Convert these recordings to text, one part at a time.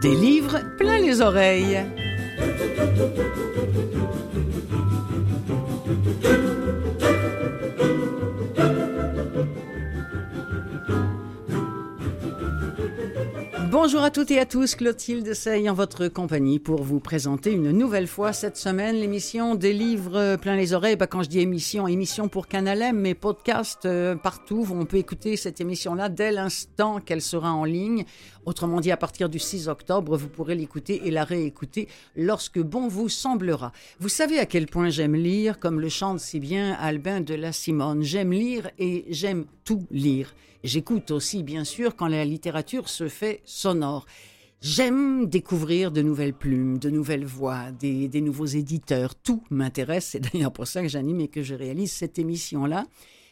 Des livres plein les oreilles. Bonjour à toutes et à tous, Clotilde Sey en votre compagnie pour vous présenter une nouvelle fois cette semaine l'émission des livres plein les oreilles. Bah, quand je dis émission, émission pour Canal M, mais podcast euh, partout. On peut écouter cette émission-là dès l'instant qu'elle sera en ligne. Autrement dit, à partir du 6 octobre, vous pourrez l'écouter et la réécouter lorsque bon vous semblera. Vous savez à quel point j'aime lire, comme le chante si bien Albin de la Simone. J'aime lire et j'aime tout lire. J'écoute aussi, bien sûr, quand la littérature se fait sonore. J'aime découvrir de nouvelles plumes, de nouvelles voix, des, des nouveaux éditeurs. Tout m'intéresse. C'est d'ailleurs pour ça que j'anime et que je réalise cette émission-là.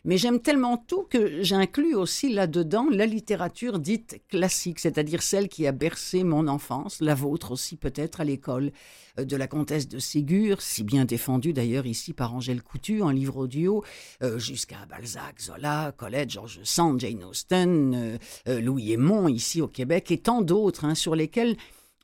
Mais j'aime tellement tout que j'inclus aussi là-dedans la littérature dite classique, c'est-à-dire celle qui a bercé mon enfance, la vôtre aussi peut-être à l'école, euh, de la comtesse de Ségur, si bien défendue d'ailleurs ici par Angèle Coutu en livre audio, euh, jusqu'à Balzac, Zola, Colette, Georges Sand, Jane Austen, euh, Louis Aymon ici au Québec et tant d'autres hein, sur lesquels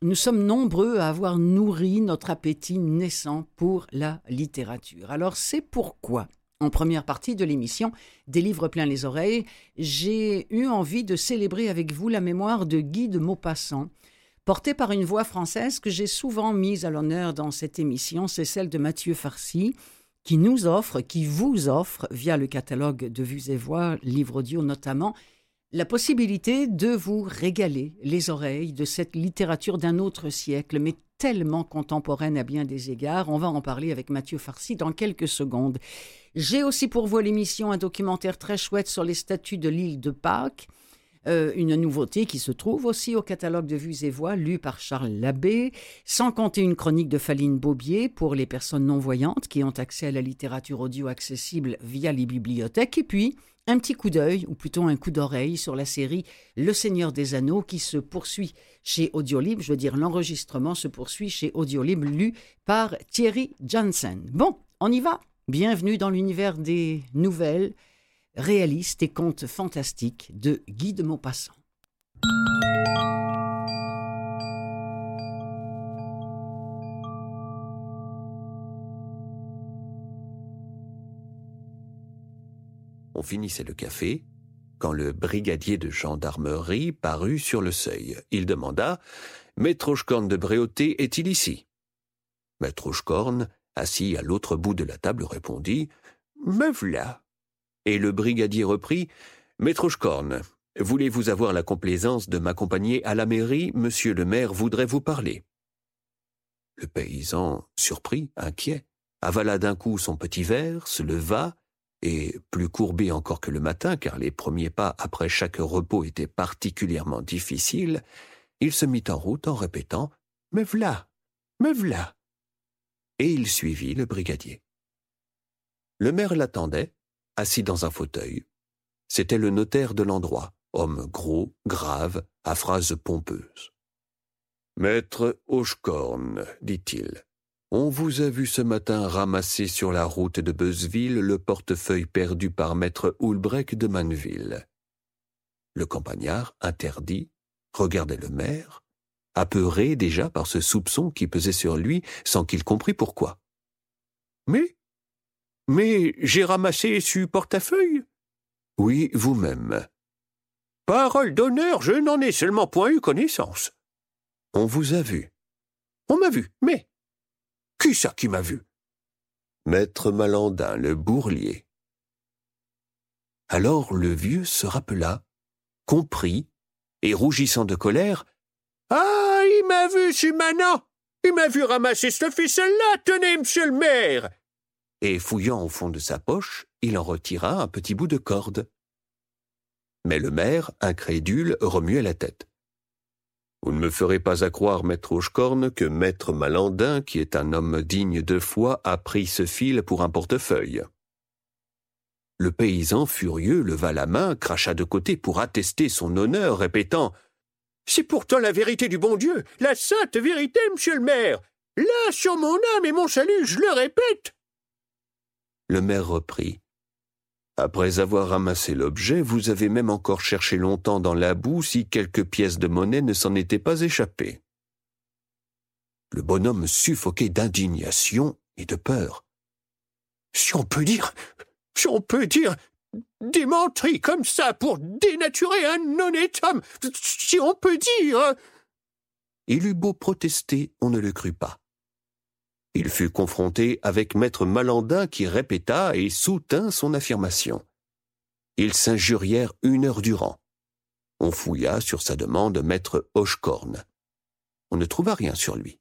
nous sommes nombreux à avoir nourri notre appétit naissant pour la littérature. Alors c'est pourquoi en première partie de l'émission Des livres plein les oreilles, j'ai eu envie de célébrer avec vous la mémoire de Guy de Maupassant, portée par une voix française que j'ai souvent mise à l'honneur dans cette émission, c'est celle de Mathieu Farcy, qui nous offre, qui vous offre, via le catalogue de Vues et Voix, livre audio notamment, la possibilité de vous régaler les oreilles de cette littérature d'un autre siècle, mais tellement contemporaine à bien des égards. On va en parler avec Mathieu Farcy dans quelques secondes. J'ai aussi pour vous l'émission un documentaire très chouette sur les statues de l'île de Pâques. Euh, une nouveauté qui se trouve aussi au catalogue de Vues et Voix, lu par Charles Labbé, sans compter une chronique de Faline Bobier pour les personnes non-voyantes qui ont accès à la littérature audio accessible via les bibliothèques, et puis un petit coup d'œil, ou plutôt un coup d'oreille, sur la série Le Seigneur des Anneaux qui se poursuit chez Audiolib. Je veux dire, l'enregistrement se poursuit chez Audiolib, lu par Thierry Janssen. Bon, on y va. Bienvenue dans l'univers des nouvelles, réalistes et contes fantastiques de Guy de Maupassant. Finissait le café quand le brigadier de gendarmerie parut sur le seuil. Il demanda Maître de Bréauté est-il ici? Maître Hochkorn, assis à l'autre bout de la table, répondit Me voilà. Et le brigadier reprit Maître Hochkorn, voulez-vous avoir la complaisance de m'accompagner à la mairie? Monsieur le maire voudrait vous parler. Le paysan, surpris, inquiet, avala d'un coup son petit verre, se leva, et plus courbé encore que le matin, car les premiers pas après chaque repos étaient particulièrement difficiles, il se mit en route en répétant Me v'là, me v'là. Et il suivit le brigadier. Le maire l'attendait, assis dans un fauteuil. C'était le notaire de l'endroit, homme gros, grave, à phrases pompeuses. Maître Hochkorn, dit-il, on vous a vu ce matin ramasser sur la route de Beuzeville le portefeuille perdu par maître Houlbrec de Manneville. Le campagnard, interdit, regardait le maire, apeuré déjà par ce soupçon qui pesait sur lui sans qu'il comprît pourquoi. Mais Mais j'ai ramassé ce portefeuille Oui, vous-même. Parole d'honneur, je n'en ai seulement point eu connaissance. On vous a vu. On m'a vu, mais qui ça qui m'a vu? Maître Malandin, le bourlier. Alors le vieux se rappela, comprit, et rougissant de colère, Ah, il m'a vu, ce manant Il m'a vu ramasser ce ficelle-là, tenez, monsieur le maire Et fouillant au fond de sa poche, il en retira un petit bout de corde. Mais le maire, incrédule, remuait la tête. Vous ne me ferez pas accroire, maître Hochecorne, que maître Malandin, qui est un homme digne de foi, a pris ce fil pour un portefeuille. Le paysan, furieux, leva la main, cracha de côté pour attester son honneur, répétant C'est pourtant la vérité du bon Dieu, la sainte vérité, monsieur le maire. Là, sur mon âme et mon salut, je le répète. Le maire reprit. Après avoir ramassé l'objet, vous avez même encore cherché longtemps dans la boue si quelques pièces de monnaie ne s'en étaient pas échappées. Le bonhomme suffoquait d'indignation et de peur. Si on peut dire, si on peut dire, des menteries comme ça pour dénaturer un honnête homme, si on peut dire. Il eut beau protester, on ne le crut pas. Il fut confronté avec maître Malandin qui répéta et soutint son affirmation. Ils s'injurièrent une heure durant. On fouilla sur sa demande maître Hochecorne. On ne trouva rien sur lui.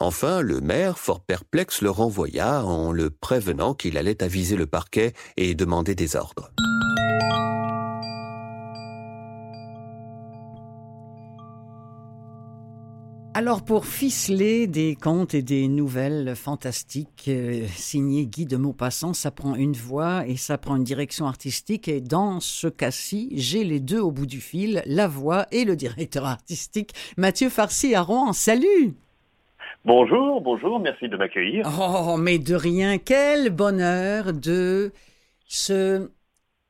Enfin, le maire, fort perplexe, le renvoya en le prévenant qu'il allait aviser le parquet et demander des ordres. Alors pour ficeler des contes et des nouvelles fantastiques euh, signées Guy de Maupassant, ça prend une voix et ça prend une direction artistique et dans ce cas-ci, j'ai les deux au bout du fil, la voix et le directeur artistique Mathieu Farcy à Rouen. Salut Bonjour, bonjour, merci de m'accueillir. Oh, mais de rien, quel bonheur de se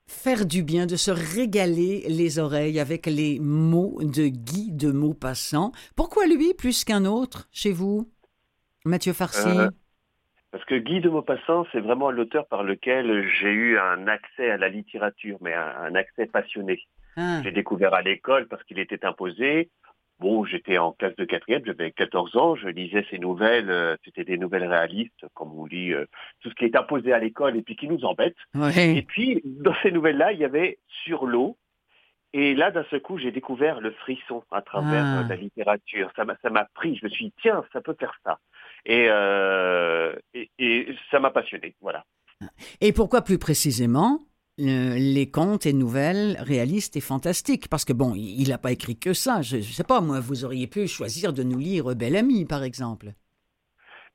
faire du bien, de se régaler les oreilles avec les mots de Guy de Maupassant. Pourquoi lui plus qu'un autre chez vous, Mathieu Farcy euh, Parce que Guy de Maupassant, c'est vraiment l'auteur par lequel j'ai eu un accès à la littérature, mais un, accès passionné. Ah. J'ai découvert à l'école parce qu'il était imposé. Bon, j'étais en classe de quatrième, j'avais 14 ans, je lisais ces nouvelles, euh, c'était des nouvelles réalistes, comme on lit euh, tout ce qui est imposé à l'école et puis qui nous embête. Et puis, dans ces nouvelles-là, il y avait Sur l'eau. Et là, d'un seul coup, j'ai découvert le frisson à travers ah. euh, la littérature. Ça m'a, ça m'a pris. Je me suis dit, tiens, ça peut faire ça. Et, et, et ça m'a passionné. Voilà. Et pourquoi plus précisément les contes et nouvelles réalistes et fantastiques. Parce que bon, il n'a pas écrit que ça. Je ne sais pas, moi, vous auriez pu choisir de nous lire Bel Ami, par exemple.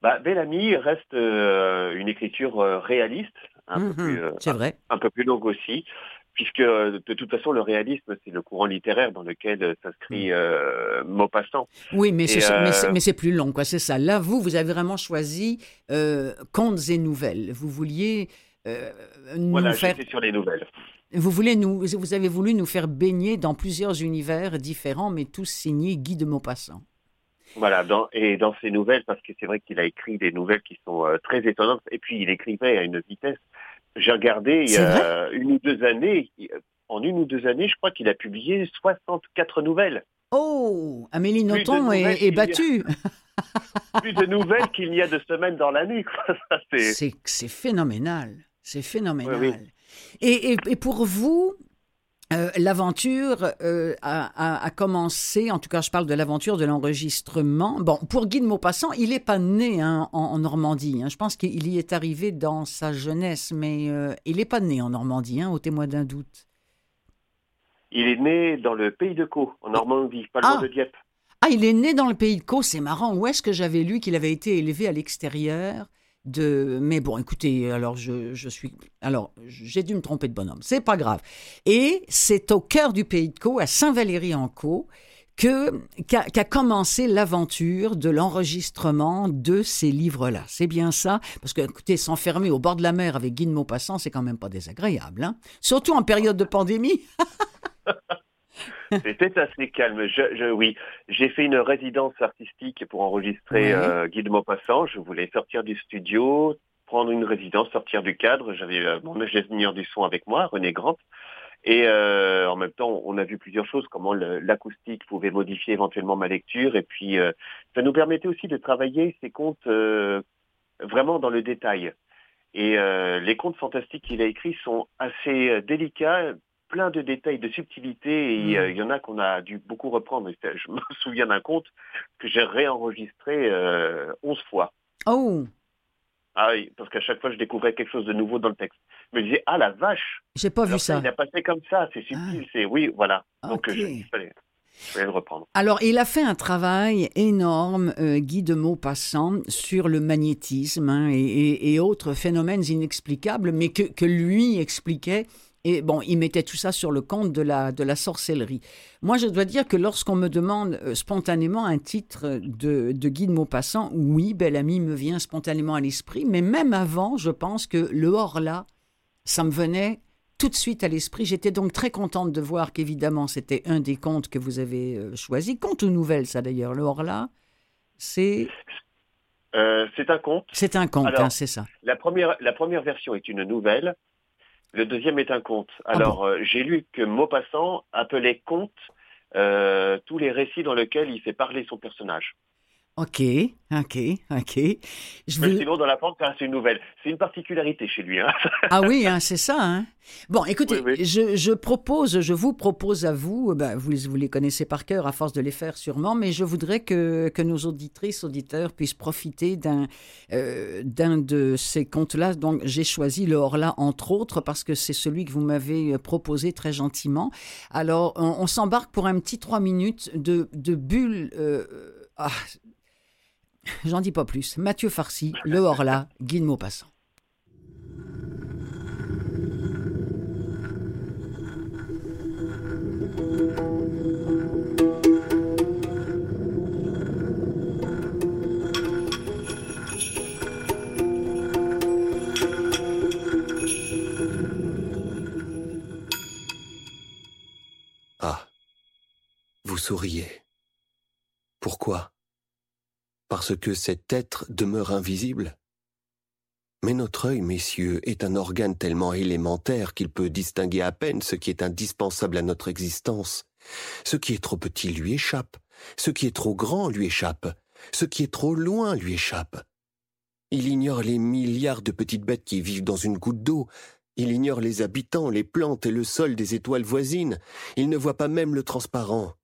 Bah, Bel Ami reste euh, une écriture euh, réaliste, un, peu mhm, plus, euh, vrai. Un, peu plus longue aussi, puisque de toute façon, le réalisme, c'est le courant littéraire dans lequel s'inscrit mm. Maupassant. Oui, mais c'est, mais, c'est, plus long, quoi, c'est ça. Là, vous, vous avez vraiment choisi contes et nouvelles. Vous vouliez euh, voilà, faire... sur les nouvelles. Vous, voulez nous, vous avez voulu nous faire baigner dans plusieurs univers différents, mais tous signés Guy de Maupassant. Voilà, dans, et dans ces nouvelles, parce que c'est vrai qu'il a écrit des nouvelles qui sont euh, très étonnantes, et puis il écrivait à une vitesse. J'ai regardé il y a une ou deux années, en une ou deux années, je crois qu'il a publié 64 nouvelles. Oh, Amélie Nothomb est, est battue. plus de nouvelles qu'il n'y a de semaines dans l'année. C'est phénoménal. C'est phénoménal. Et, pour vous, euh, l'aventure euh, a, commencé, en tout cas je parle de l'aventure de l'enregistrement. Bon, pour Guy de Maupassant, il n'est pas né hein, en, Normandie. Hein. Je pense qu'il y est arrivé dans sa jeunesse, mais euh, il n'est pas né en Normandie, hein, au témoin d'un doute. Il est né dans le pays de Caux, en Normandie, pas loin ah. de Dieppe. Ah, il est né dans le pays de Caux, c'est marrant. Où est-ce que j'avais lu qu'il avait été élevé à l'extérieur? De... Mais bon, écoutez, alors je, suis... Alors, j'ai dû me tromper de bonhomme, c'est pas grave. Et c'est au cœur du pays de Caux, à Saint-Valéry-en-Caux, qu'a commencé l'aventure de l'enregistrement de ces livres-là. C'est bien ça, parce que écoutez, s'enfermer au bord de la mer avec Guy de Maupassant, c'est quand même pas désagréable, hein surtout en période de pandémie. C'était assez calme. Je, oui, j'ai fait une résidence artistique pour enregistrer euh, Guy de Maupassant. Je voulais sortir du studio, prendre une résidence, sortir du cadre. J'avais euh, mon ingénieur du son avec moi, René Grant. Et euh, en même temps, on a vu plusieurs choses, comment l'acoustique pouvait modifier éventuellement ma lecture. Et puis, ça nous permettait aussi de travailler ces contes vraiment dans le détail. Et les contes fantastiques qu'il a écrits sont assez délicats, plein de détails, de subtilités, et euh, mm. il y en a qu'on a dû beaucoup reprendre. Je me souviens d'un conte que j'ai réenregistré euh, 11 fois. Oh ah oui, parce qu'à chaque fois, je découvrais quelque chose de nouveau dans le texte. Je me disais, ah la vache J'ai pas vu ça. Il a passé comme ça, c'est subtil, ah. c'est... Oui, voilà. Donc, euh, je, fallait, le reprendre. Alors, il a fait un travail énorme, euh, Guy de Maupassant, sur le magnétisme hein, et, et, autres phénomènes inexplicables, mais que, que lui expliquait et bon, il mettait tout ça sur le compte de la, de la sorcellerie. Moi, je dois dire que lorsqu'on me demande euh, spontanément un titre de, de Guy de Maupassant, oui, Bel Ami me vient spontanément à l'esprit, mais même avant, je pense que le Horla, ça me venait tout de suite à l'esprit. J'étais donc très contente de voir qu'évidemment, c'était un des contes que vous avez euh, choisi. Conte ou nouvelle, ça d'ailleurs, le Horla C'est euh, c'est un conte. C'est un conte, hein, c'est ça. La première, la première version est une nouvelle. Le deuxième est un conte. Ah Alors, euh, j'ai lu que Maupassant appelait conte euh, tous les récits dans lesquels il fait parler son personnage. Ok, ok, ok. Je Mais sinon, dans la porte, c'est une nouvelle. C'est une particularité chez lui. Hein. ah oui, hein, c'est ça. Hein. Bon, écoutez, Je, je, propose, je vous propose à vous, ben, vous, vous, les connaissez par cœur à force de les faire sûrement, mais je voudrais que, que nos auditrices, auditeurs puissent profiter d'un euh, de ces contes-là. Donc, j'ai choisi le Horla, entre autres, parce que c'est celui que vous m'avez proposé très gentiment. Alors, on, s'embarque pour un petit trois minutes de, de bulles. Euh, ah, J'en dis pas plus. Mathieu Farcy, Le Horla, Guy de Maupassant. Ah, vous souriez. Pourquoi? Parce que cet être demeure invisible Mais notre œil, messieurs, est un organe tellement élémentaire qu'il peut distinguer à peine ce qui est indispensable à notre existence. Ce qui est trop petit lui échappe, ce qui est trop grand lui échappe, ce qui est trop loin lui échappe. Il ignore les milliards de petites bêtes qui vivent dans une goutte d'eau, il ignore les habitants, les plantes et le sol des étoiles voisines, il ne voit pas même le transparent.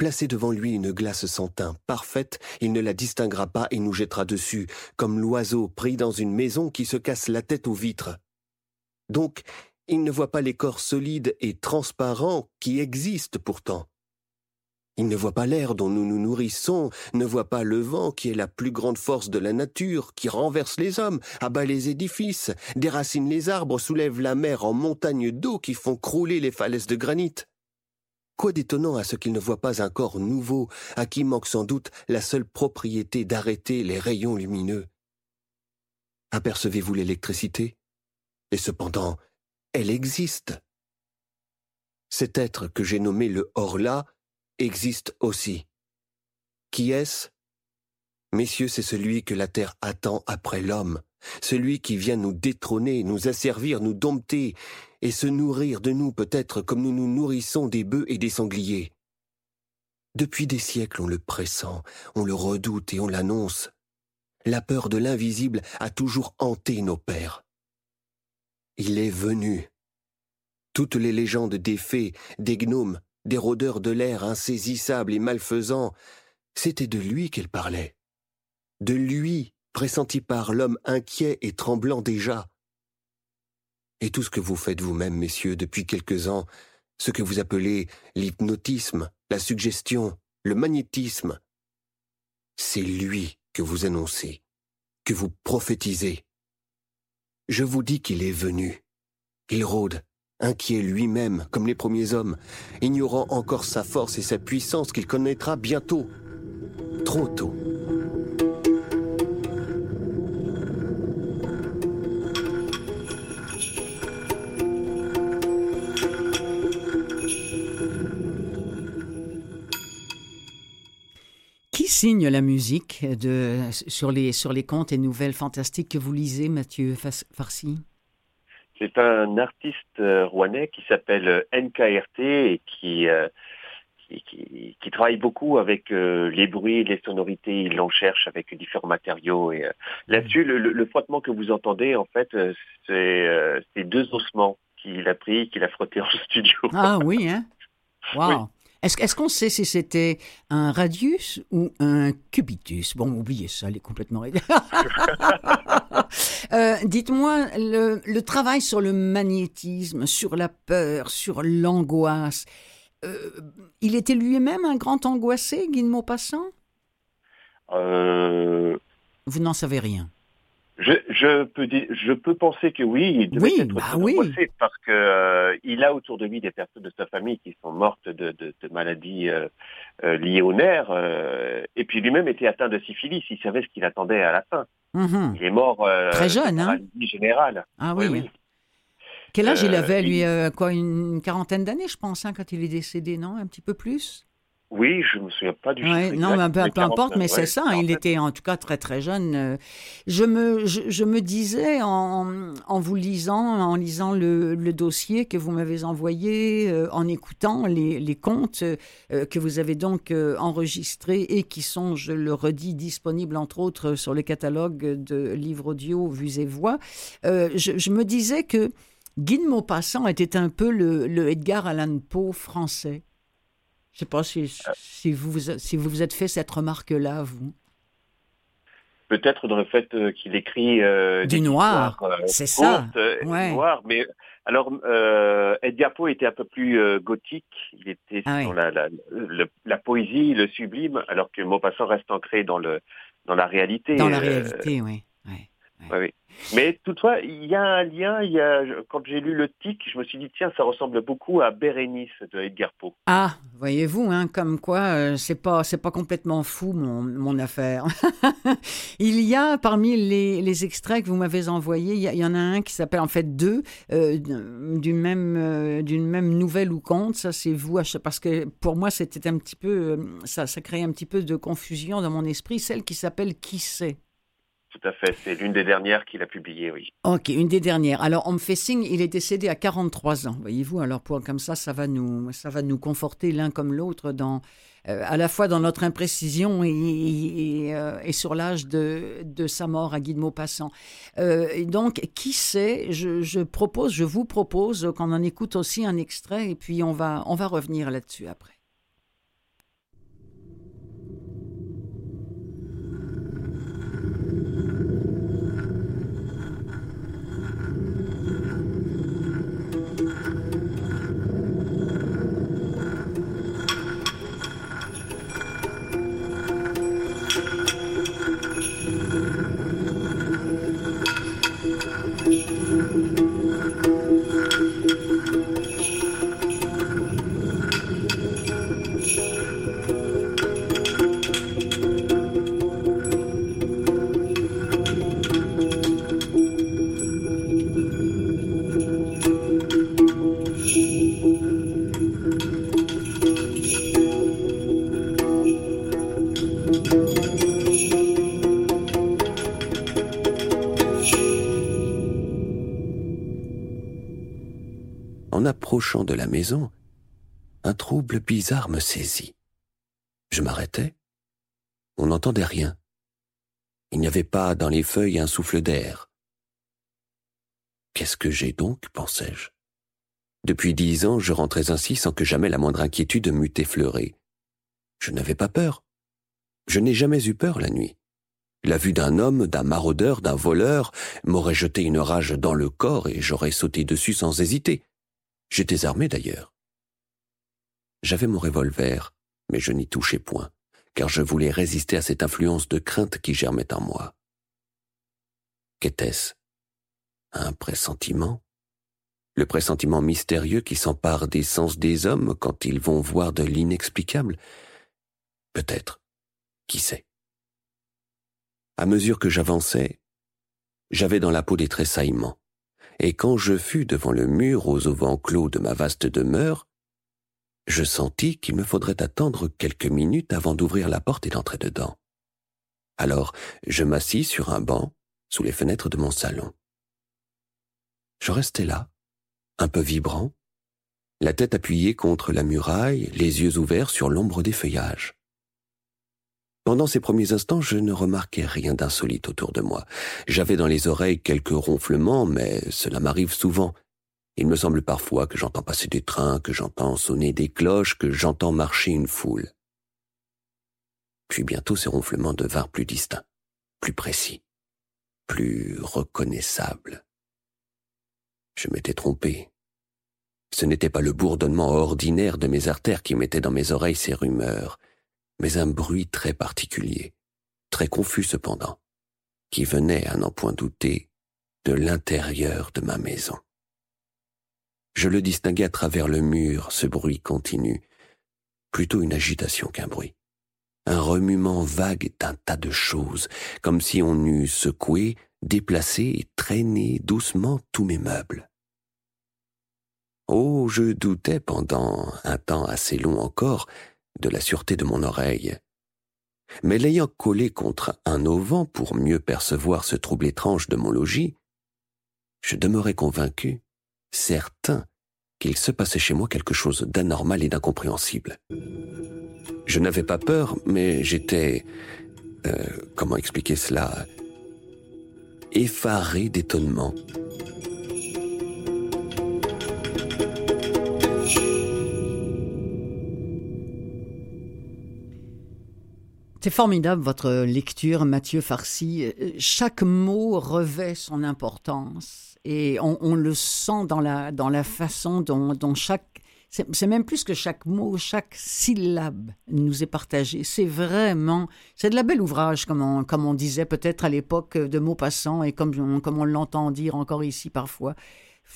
Placé devant lui une glace sans teint parfaite, il ne la distinguera pas et nous jettera dessus, comme l'oiseau pris dans une maison qui se casse la tête aux vitres. Donc, il ne voit pas les corps solides et transparents qui existent pourtant. Il ne voit pas l'air dont nous nous nourrissons, ne voit pas le vent qui est la plus grande force de la nature, qui renverse les hommes, abat les édifices, déracine les arbres, soulève la mer en montagnes d'eau qui font crouler les falaises de granit. Quoi d'étonnant à ce qu'il ne voit pas un corps nouveau, à qui manque sans doute la seule propriété d'arrêter les rayons lumineux? Apercevez-vous l'électricité? Et cependant, elle existe. Cet être que j'ai nommé le Horla existe aussi. Qui est-ce? Messieurs, c'est celui que la terre attend après l'homme, celui qui vient nous détrôner, nous asservir, nous dompter, et se nourrir de nous peut-être comme nous nous nourrissons des bœufs et des sangliers. Depuis des siècles on le pressent, on le redoute et on l'annonce. La peur de l'invisible a toujours hanté nos pères. Il est venu. Toutes les légendes des fées, des gnomes, des rôdeurs de l'air insaisissables et malfaisants, c'était de lui qu'elles parlaient. De lui, pressenti par l'homme inquiet et tremblant déjà. Et tout ce que vous faites vous-même, messieurs, depuis quelques ans, ce que vous appelez l'hypnotisme, la suggestion, le magnétisme, c'est lui que vous annoncez, que vous prophétisez. Je vous dis qu'il est venu. Il rôde, inquiet lui-même, comme les premiers hommes, ignorant encore sa force et sa puissance qu'il connaîtra bientôt, trop tôt. Signe la musique de, sur, les, sur les contes et nouvelles fantastiques que vous lisez, Mathieu Farsi C'est un artiste euh, rouennais qui s'appelle euh, NKRT et euh, qui, qui, qui, travaille beaucoup avec les bruits, les sonorités. Il en cherche avec différents matériaux. Et là-dessus, le, le, frottement que vous entendez, en fait, c'est deux ossements qu'il a pris, qu'il a frotté en studio. Ah oui, hein? Wow. Est-ce qu'on sait si c'était un radius ou un cubitus? Bon, oubliez ça, elle est complètement... euh, Dites-moi, le, travail sur le magnétisme, sur la peur, sur l'angoisse, euh, il était lui-même un grand angoissé, Guy de Maupassant euh... Vous n'en savez rien je, je, peux je peux penser que oui, il devait être bah oui. parce que euh, il a autour de lui des personnes de sa famille qui sont mortes de, de, de maladies euh, euh, liées aux nerfs, et puis lui-même était atteint de syphilis. Il savait ce qu'il attendait à la fin. Mhm. Il est mort très jeune, hein générale. Ah oui. Quel âge il avait, lui Quoi, une quarantaine d'années, je pense, hein, quand il est décédé, non Un petit peu plus? Oui, je me souviens pas du ouais, Non, mais peu, importe, mais c'est ça. il était en tout cas très très jeune. Euh. Je me, je, me disais en, en, vous lisant, en lisant le, le dossier que vous m'avez envoyé, euh, en écoutant les, les contes euh, que vous avez donc enregistrés et qui sont, je le redis, disponibles entre autres sur le catalogue de livres audio Vues et Voix, je, je, me disais que Guy de Maupassant était un peu le, le Edgar Allan Poe français. Je ne sais pas si, si, vous, si vous vous êtes fait cette remarque-là, vous? Peut-être dans le fait euh, qu'il écrit euh, du noir, euh, c'est ça. Noir, mais alors Edgar Poe était un peu plus gothique. Il était ah dans la, la, la, poésie, le sublime, alors que Maupassant reste ancré dans le dans la réalité. Dans la réalité, oui. Oui. Mais toutefois, il y a un lien. Quand j'ai lu le tic, je me suis dit tiens, ça ressemble beaucoup à Bérénice de Edgar Poe. Ah, voyez-vous, hein, comme quoi euh, c'est pas c'est pas complètement fou mon, mon affaire. il y a parmi les, les extraits que vous m'avez envoyés, il y, en a un qui s'appelle en fait deux euh, d'une même euh, même nouvelle ou conte. Ça c'est vous parce que pour moi c'était un petit peu ça ça crée un petit peu de confusion dans mon esprit. Celle qui s'appelle Qui sait. Tout à fait, c'est l'une des dernières qu'il a publiées, oui. Ok, une des dernières. Alors, on me fait signe, il est décédé à 43 ans, voyez-vous. Alors, pour, comme ça, ça va nous, ça va nous conforter l'un comme l'autre dans, euh, à la fois dans notre imprécision et, euh, sur l'âge de, de, sa mort à Guy de Maupassant. Euh, donc, qui sait, je, je, propose, je vous propose qu'on en écoute aussi un extrait et puis on va, on va revenir là-dessus après. Approchant de la maison, un trouble bizarre me saisit. Je m'arrêtai. On n'entendait rien. Il n'y avait pas dans les feuilles un souffle d'air. Qu'est-ce que j'ai donc pensai-je. Depuis dix ans, je rentrais ainsi sans que jamais la moindre inquiétude m'eût effleuré. Je n'avais pas peur. Je n'ai jamais eu peur la nuit. La vue d'un homme, d'un maraudeur, d'un voleur m'aurait jeté une rage dans le corps et j'aurais sauté dessus sans hésiter. J'étais armé d'ailleurs. J'avais mon revolver, mais je n'y touchais point, car je voulais résister à cette influence de crainte qui germait en moi. Qu'était-ce? Un pressentiment? Le pressentiment mystérieux qui s'empare des sens des hommes quand ils vont voir de l'inexplicable? Peut-être. Qui sait? À mesure que j'avançais, j'avais dans la peau des tressaillements et quand je fus devant le mur aux auvents clos de ma vaste demeure, je sentis qu'il me faudrait attendre quelques minutes avant d'ouvrir la porte et d'entrer dedans. Alors je m'assis sur un banc sous les fenêtres de mon salon. Je restai là, un peu vibrant, la tête appuyée contre la muraille, les yeux ouverts sur l'ombre des feuillages. Pendant ces premiers instants, je ne remarquais rien d'insolite autour de moi. J'avais dans les oreilles quelques ronflements, mais cela m'arrive souvent. Il me semble parfois que j'entends passer des trains, que j'entends sonner des cloches, que j'entends marcher une foule. Puis bientôt ces ronflements devinrent plus distincts, plus précis, plus reconnaissables. Je m'étais trompé. Ce n'était pas le bourdonnement ordinaire de mes artères qui mettait dans mes oreilles ces rumeurs, mais un bruit très particulier, très confus cependant, qui venait, à n'en point douter, de l'intérieur de ma maison. Je le distinguais à travers le mur, ce bruit continu, plutôt une agitation qu'un bruit, un remuement vague d'un tas de choses, comme si on eût secoué, déplacé et traîné doucement tous mes meubles. Oh, je doutais pendant un temps assez long encore de la sûreté de mon oreille. Mais l'ayant collé contre un auvent pour mieux percevoir ce trouble étrange de mon logis, je demeurais convaincu, certain, qu'il se passait chez moi quelque chose d'anormal et d'incompréhensible. Je n'avais pas peur, mais j'étais... Euh, comment expliquer cela? Effaré d'étonnement. C'est formidable votre lecture, Mathieu Farcy. Euh, chaque mot revêt son importance et on, le sent dans la, dans la façon dont, dont chaque... C'est même plus que chaque mot, chaque syllabe nous est partagée. C'est vraiment... C'est de la belle ouvrage, comme on, comme on disait peut-être à l'époque de Maupassant et comme, comme on l'entend dire encore ici parfois.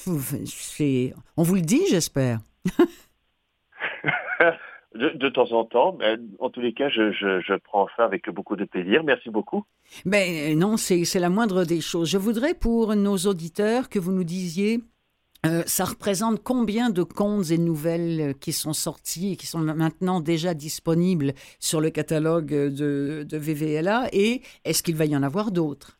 On vous le dit, j'espère. De, temps en temps, mais en tous les cas, je, je, prends ça avec beaucoup de plaisir. Merci beaucoup. Ben non, c'est la moindre des choses. Je voudrais pour nos auditeurs que vous nous disiez, euh, ça représente combien de contes et nouvelles qui sont sortis et qui sont maintenant déjà disponibles sur le catalogue de, de VVLA et est-ce qu'il va y en avoir d'autres?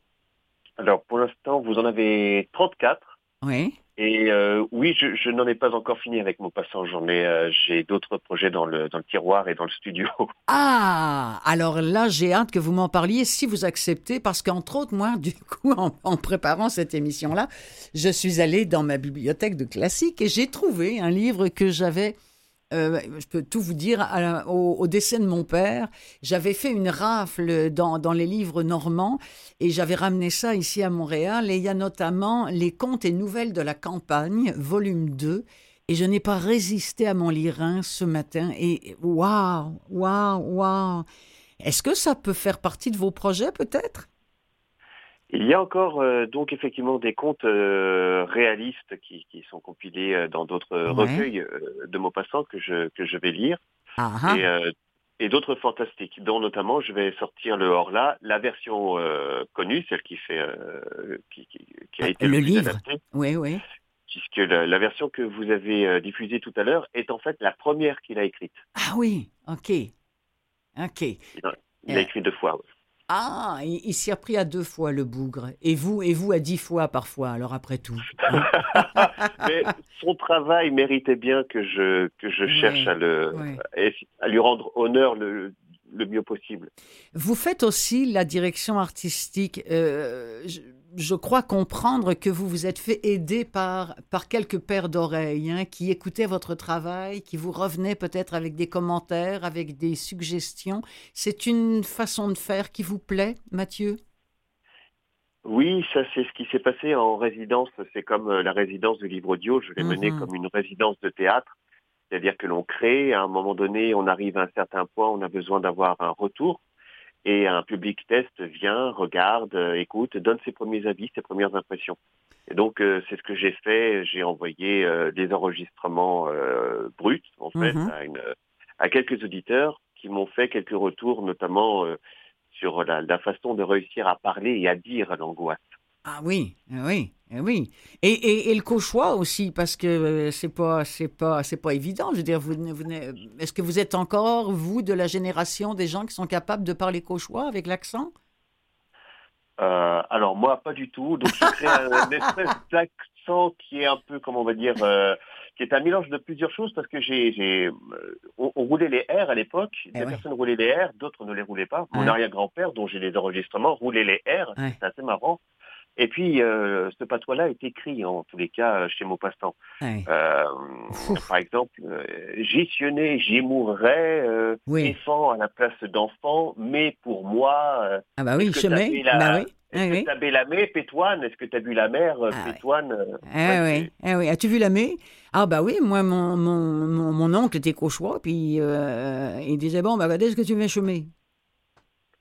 Alors pour l'instant, vous en avez 34. Oui. Et euh, oui, je, n'en ai pas encore fini avec mon passant. J'en ai, euh, j'ai d'autres projets dans le, dans le tiroir et dans le studio. Ah, alors là, j'ai hâte que vous m'en parliez si vous acceptez, parce qu'entre autres, moi, du coup, en préparant cette émission-là, je suis allée dans ma bibliothèque de classiques et j'ai trouvé un livre que j'avais euh, je peux tout vous dire, au, décès de mon père, j'avais fait une rafle dans, dans, les livres normands et j'avais ramené ça ici à Montréal. Et il y a notamment Les contes et nouvelles de la campagne, volume 2. Et je n'ai pas résisté à mon lirin ce matin. Et waouh, waouh, waouh. Est-ce que ça peut faire partie de vos projets peut-être? Il y a encore euh, donc effectivement des contes euh, réalistes qui, sont compilés euh, dans d'autres recueils de mots passants que je, que je vais lire. Ah. Et, d'autres fantastiques, dont notamment je vais sortir le Horla, la version connue, celle qui fait qui, a été le, livre. Oui, oui. Puisque la, version que vous avez diffusée tout à l'heure est en fait la première qu'il a écrite. Ah oui, ok, ok. Il a, écrit deux fois. Ah, il, s'y a pris à deux fois le bougre. Et vous, et vous à dix fois parfois, alors après tout. Mais son travail méritait bien que je, que je cherche à, le, à lui rendre honneur le, le mieux possible. Vous faites aussi la direction artistique. Euh, je, crois comprendre que vous vous êtes fait aider par, par quelques paires d'oreilles hein, qui écoutaient votre travail, qui vous revenaient peut-être avec des commentaires, avec des suggestions. C'est une façon de faire qui vous plaît, Mathieu? Oui, ça c'est ce qui s'est passé en résidence. C'est comme euh, la résidence du livre audio. Je l'ai menée mhm. comme une résidence de théâtre. C'est-à-dire que l'on crée, à un moment donné, on arrive à un certain point, on a besoin d'avoir un retour, et un public test vient, regarde, euh, écoute, donne ses premiers avis, ses premières impressions. Et donc euh, c'est ce que j'ai fait, j'ai envoyé euh, des enregistrements bruts, en fait, mhm. à, quelques auditeurs qui m'ont fait quelques retours, notamment sur la façon de réussir à parler et à dire l'angoisse. Ah oui, ah oui, ah oui. Et, et, le cauchois aussi, parce que euh, c'est pas, c'est pas, c'est pas évident. Je veux dire, vous, est-ce que vous êtes encore vous de la génération des gens qui sont capables de parler cauchois avec l'accent? Euh, Alors moi, pas du tout. Donc je crée un espèce d'accent qui est un peu, comment on va dire. Euh, qui est un mélange de plusieurs choses parce que j'ai, j'ai on, roulait les R à l'époque, eh des personnes roulaient les R, d'autres ne les roulaient pas. Mon arrière-grand-père, dont j'ai les enregistrements, roulait les R, c'est assez marrant. Et puis, euh, ce patois-là est écrit, en tous les cas, chez Maupassant. Euh, par exemple, euh, j'y j'y mourrais, euh, oui. à la place d'enfant, mais pour moi... Euh, ah bah oui, chemin, bah oui. Est-ce que t'as vu la mer, Pétoine? Est-ce que tu as vu la mer, ah Pétoine ah, oui. ah oui. As-tu vu la mer Ah bah oui, moi, mon, mon, mon, oncle était cauchois, puis il disait, bon, bah, est-ce que tu viens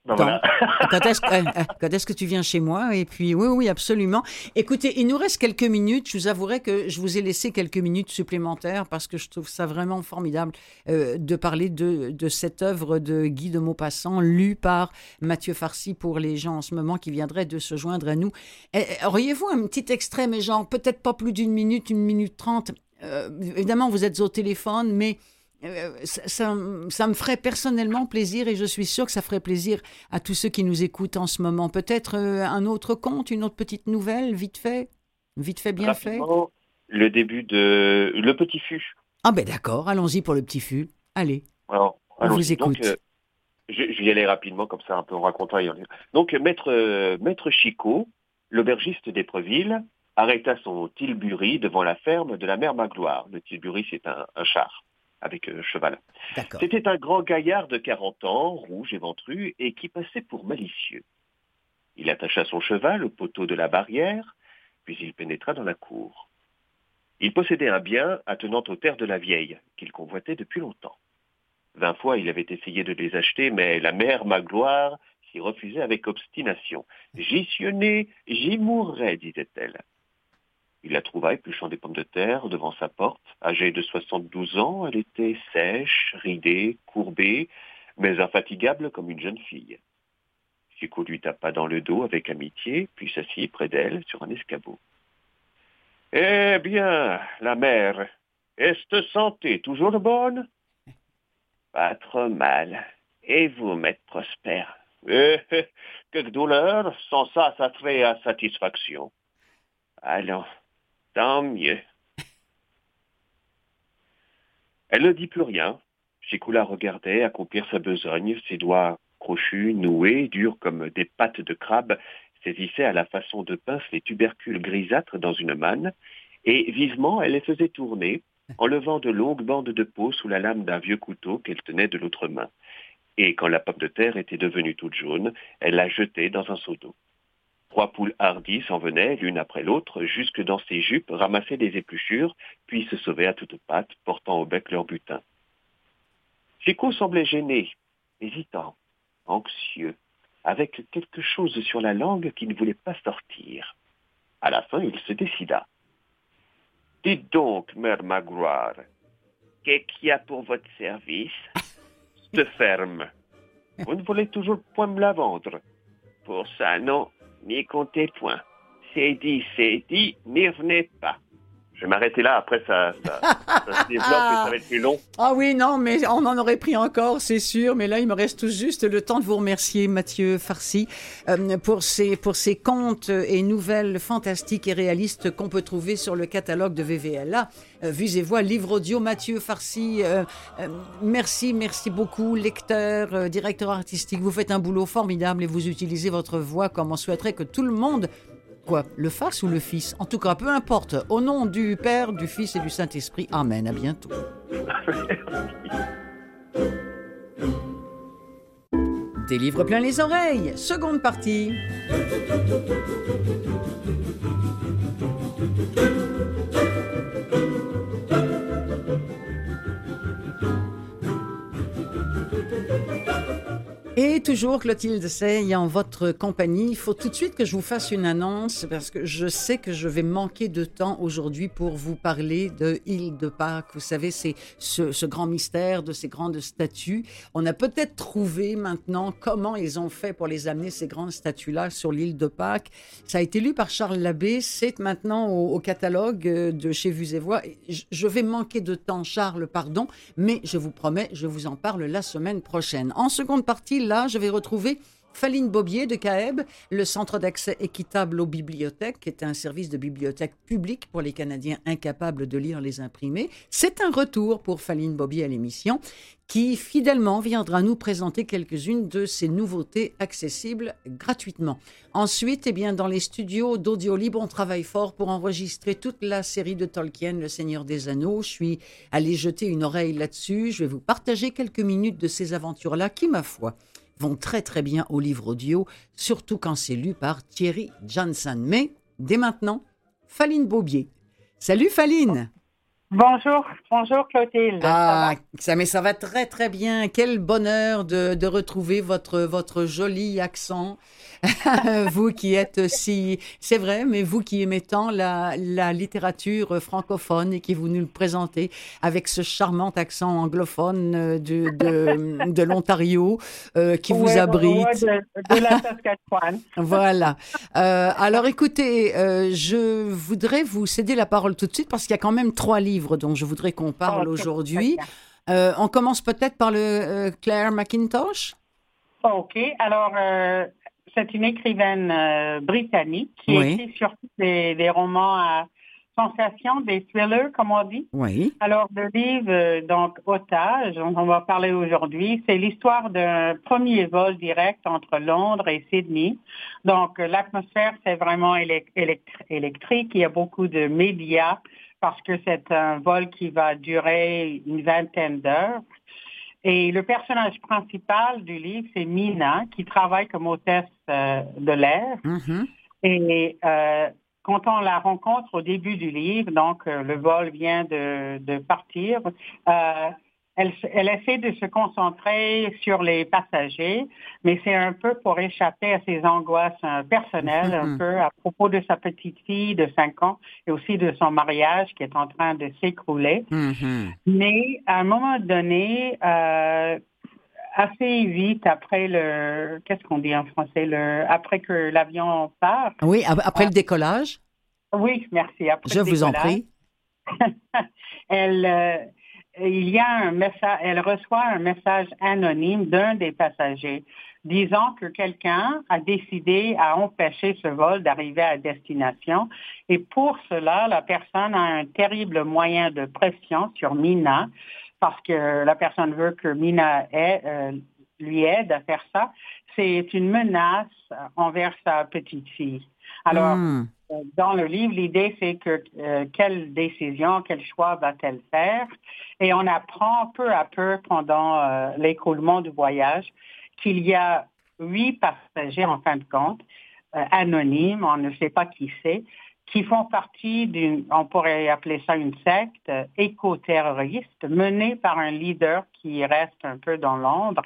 ben quand est-ce que tu viens chez moi? Et puis, oui, oui, absolument. Écoutez, il nous reste quelques minutes. Je vous avouerai que je vous ai laissé quelques minutes supplémentaires parce que je trouve ça vraiment formidable euh, de parler de, cette œuvre de Guy de Maupassant, lue par Mathieu Farcy pour les gens en ce moment qui viendraient de se joindre à nous. Eh, eh, auriez-vous un petit extrait, mais genre peut-être pas plus d'une minute, une minute trente? Euh, Évidemment, vous êtes au téléphone, mais ça, ça, me ferait personnellement plaisir et je suis sûre que ça ferait plaisir à tous ceux qui nous écoutent en ce moment. Peut-être un autre conte, une autre petite nouvelle, vite fait Vite fait, bien fait Le début de Le Petit Fût. Ah ben d'accord, allons-y pour le Petit Fût. Allez, Alors, on vous écoute. je, vais y aller rapidement, comme ça, un peu en racontant. Donc, Maître, Maître Chicot, l'aubergiste d'Épreville, arrêta son tilbury devant la ferme de la mère Magloire. Le tilbury, c'est un, char avec euh, cheval. C'était un grand gaillard de 40 ans, rouge et ventru, et qui passait pour malicieux. Il attacha son cheval au poteau de la barrière, puis il pénétra dans la cour. Il possédait un bien attenant aux terres de la vieille, qu'il convoitait depuis longtemps. Vingt fois il avait essayé de les acheter, mais la mère Magloire s'y refusait avec obstination. J'y suis né, j'y mourrai, disait-elle. Il la trouva épluchant des pommes de terre devant sa porte. Âgée de 72 ans, elle était sèche, ridée, courbée, mais infatigable comme une jeune fille. Chico lui tapa dans le dos avec amitié, puis s'assit près d'elle sur un escabeau. Eh bien, la mère, est-ce santé toujours bonne Pas trop mal. Et vous, maître Prosper Eh, eh douleurs, sans ça, ça serait à satisfaction. Allons, Tant mieux. Elle ne dit plus rien. la regardait accomplir sa besogne, ses doigts crochus, noués, durs comme des pattes de crabe, saisissaient à la façon de pince les tubercules grisâtres dans une manne, et vivement elle les faisait tourner, en levant de longues bandes de peau sous la lame d'un vieux couteau qu'elle tenait de l'autre main. Et quand la pomme de terre était devenue toute jaune, elle la jetait dans un seau d'eau. Trois poules hardies s'en venaient, l'une après l'autre, jusque dans ses jupes, ramasser des épluchures, puis se sauvaient à toutes pattes, portant au bec leur butin. Chico semblait gêné, hésitant, anxieux, avec quelque chose sur la langue qui ne voulait pas sortir. À la fin, il se décida. Dites donc, mère Magloire, qu'est-ce qu'il y a pour votre service? Cette ferme. Vous ne voulez toujours point me la vendre. Pour ça, non, n'y comptez point. C'est dit, c'est dit, n'y revenez pas. Je vais m'arrêter là, après ça, se développe et ça va être plus long. Ah oui, non, mais on en aurait pris encore, c'est sûr. Mais là, il me reste tout juste le temps de vous remercier, Mathieu Farcy, euh, pour, ces, pour contes et nouvelles fantastiques et réalistes qu'on peut trouver sur le catalogue de VVLA. Euh, Vues et Voix, livre audio, Mathieu Farcy. Euh, merci, merci beaucoup, lecteur, directeur artistique. Vous faites un boulot formidable et vous utilisez votre voix comme on souhaiterait que tout le monde Quoi Le fasse ou le fils? En tout cas, peu importe. Au nom du Père, du Fils et du Saint-Esprit. Amen. À bientôt. Des livres plein les oreilles. Seconde partie. Toujours Clotilde Sey en votre compagnie. Il faut tout de suite que je vous fasse une annonce parce que je sais que je vais manquer de temps aujourd'hui pour vous parler de Île de Pâques. Vous savez, c'est ce, grand mystère de ces grandes statues. On a peut-être trouvé maintenant comment ils ont fait pour les amener ces grandes statues-là sur l'île de Pâques. Ça a été lu par Charles Labbé. C'est maintenant au, catalogue euh, de chez et Voix. Je vais manquer de temps, Charles, pardon, mais je vous promets, je vous en parle la semaine prochaine. En seconde partie, là, je vais retrouver Faline Bobier de CAEB, le Centre d'accès équitable aux bibliothèques, qui est un service de bibliothèque publique pour les Canadiens incapables de lire les imprimés. C'est un retour pour Faline Bobier à l'émission, qui fidèlement viendra nous présenter quelques-unes de ces nouveautés accessibles gratuitement. Ensuite, eh bien, dans les studios d'audio libre, on travaille fort pour enregistrer toute la série de Tolkien, Le Seigneur des Anneaux. Je suis allé jeter une oreille là-dessus. Je vais vous partager quelques minutes de ces aventures-là qui, ma foi, vont très très bien au livre audio, surtout quand c'est lu par Thierry Johnson. Mais dès maintenant, Faline Beaubier. Salut Faline Bonjour, bonjour Clotilde. Ah, ça, mais ça va très très bien. Quel bonheur de, de retrouver votre, votre joli accent. vous qui êtes si, c'est vrai, mais vous qui aimez tant la, la, littérature francophone et qui vous nous le présentez avec ce charmant accent anglophone de, de, de l'Ontario euh, qui vous abrite. De, la Saskatchewan. voilà. Euh, alors écoutez, euh, je voudrais vous céder la parole tout de suite parce qu'il y a quand même trois livres dont je voudrais qu'on parle oh, aujourd'hui. on commence peut-être par le Claire McIntosh. OK. Alors, c'est une écrivaine britannique qui écrit surtout des romans à sensation, des thrillers, comme on dit. Oui. Alors, le livre, euh, donc, Otage, dont on va parler aujourd'hui, c'est l'histoire d'un premier vol direct entre Londres et Sydney. Donc, euh, l'atmosphère, c'est vraiment électrique. Il y a beaucoup de médias parce que c'est un vol qui va durer une vingtaine d'heures. Et le personnage principal du livre, c'est Mina, qui travaille comme hôtesse euh, de l'air. Mm-hmm. Et quand on la rencontre au début du livre, donc euh, le vol vient de, de partir, euh, elle, elle, essaie de se concentrer sur les passagers, mais c'est un peu pour échapper à ses angoisses euh, personnelles, un mm-hmm. peu à propos de sa petite fille de 5 ans et aussi de son mariage qui est en train de s'écrouler. Mm-hmm. Mais à un moment donné, euh, assez vite après le, qu'est-ce qu'on dit en français, le, après que l'avion part. Oui, après le décollage. Oui, merci. Je vous en prie. elle, euh, il y a un message, elle reçoit un message anonyme d'un des passagers disant que quelqu'un a décidé à empêcher ce vol d'arriver à destination. Et pour cela, la personne a un terrible moyen de pression sur Mina parce que la personne veut que Mina euh, lui aide à faire ça, c'est une menace envers sa petite fille. Alors, hmm. euh, dans le livre, l'idée, c'est que euh, quelle décision, quel choix va-t-elle faire? Et on apprend peu à peu pendant l'écoulement du voyage qu'il y a huit passagers, en fin de compte, anonymes, on ne sait pas qui c'est, qui font partie d'une, on pourrait appeler ça une secte éco-terroriste menée par un leader qui reste un peu dans l'ombre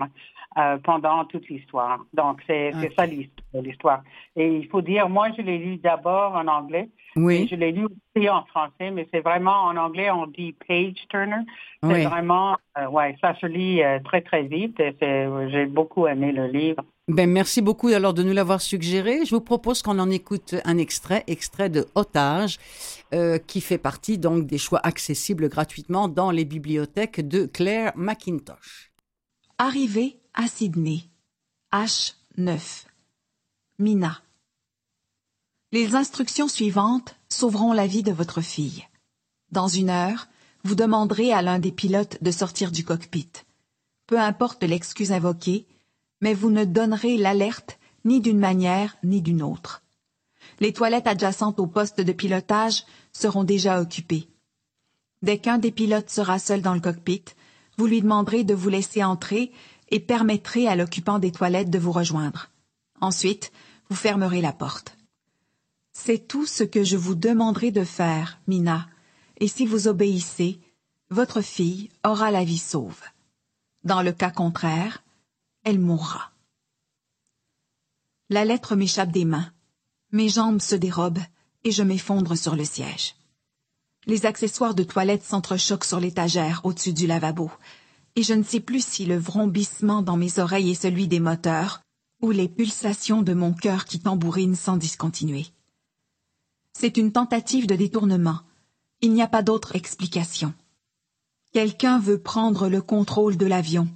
euh, pendant toute l'histoire. Donc, c'est ça l'histoire. Et il faut dire, moi, je l'ai lu d'abord en anglais. Oui. je l'ai lu aussi en français, mais c'est vraiment en anglais, on dit page turner. C'est vraiment, euh, ouais, ça se lit euh, très, très vite. J'ai beaucoup aimé le livre. Ben, merci beaucoup alors de nous l'avoir suggéré. Je vous propose qu'on en écoute un extrait, extrait de Otage, euh, qui fait partie donc des choix accessibles gratuitement dans les bibliothèques de Claire McIntosh. Arrivé à Sydney. H9. Mina. Les instructions suivantes sauveront la vie de votre fille. Dans une heure, vous demanderez à l'un des pilotes de sortir du cockpit. Peu importe l'excuse invoquée, mais vous ne donnerez l'alerte ni d'une manière ni d'une autre. Les toilettes adjacentes au poste de pilotage seront déjà occupées. Dès qu'un des pilotes sera seul dans le cockpit, vous lui demanderez de vous laisser entrer et permettrez à l'occupant des toilettes de vous rejoindre. Ensuite, vous fermerez la porte. C'est tout ce que je vous demanderai de faire, Mina, et si vous obéissez, votre fille aura la vie sauve. Dans le cas contraire, elle mourra. La lettre m'échappe des mains. Mes jambes se dérobent et je m'effondre sur le siège. Les accessoires de toilette s'entrechoquent sur l'étagère au-dessus du lavabo, et je ne sais plus si le vrombissement dans mes oreilles est celui des moteurs ou les pulsations de mon cœur qui tambourine sans discontinuer. C'est une tentative de détournement. Il n'y a pas d'autre explication. Quelqu'un veut prendre le contrôle de l'avion,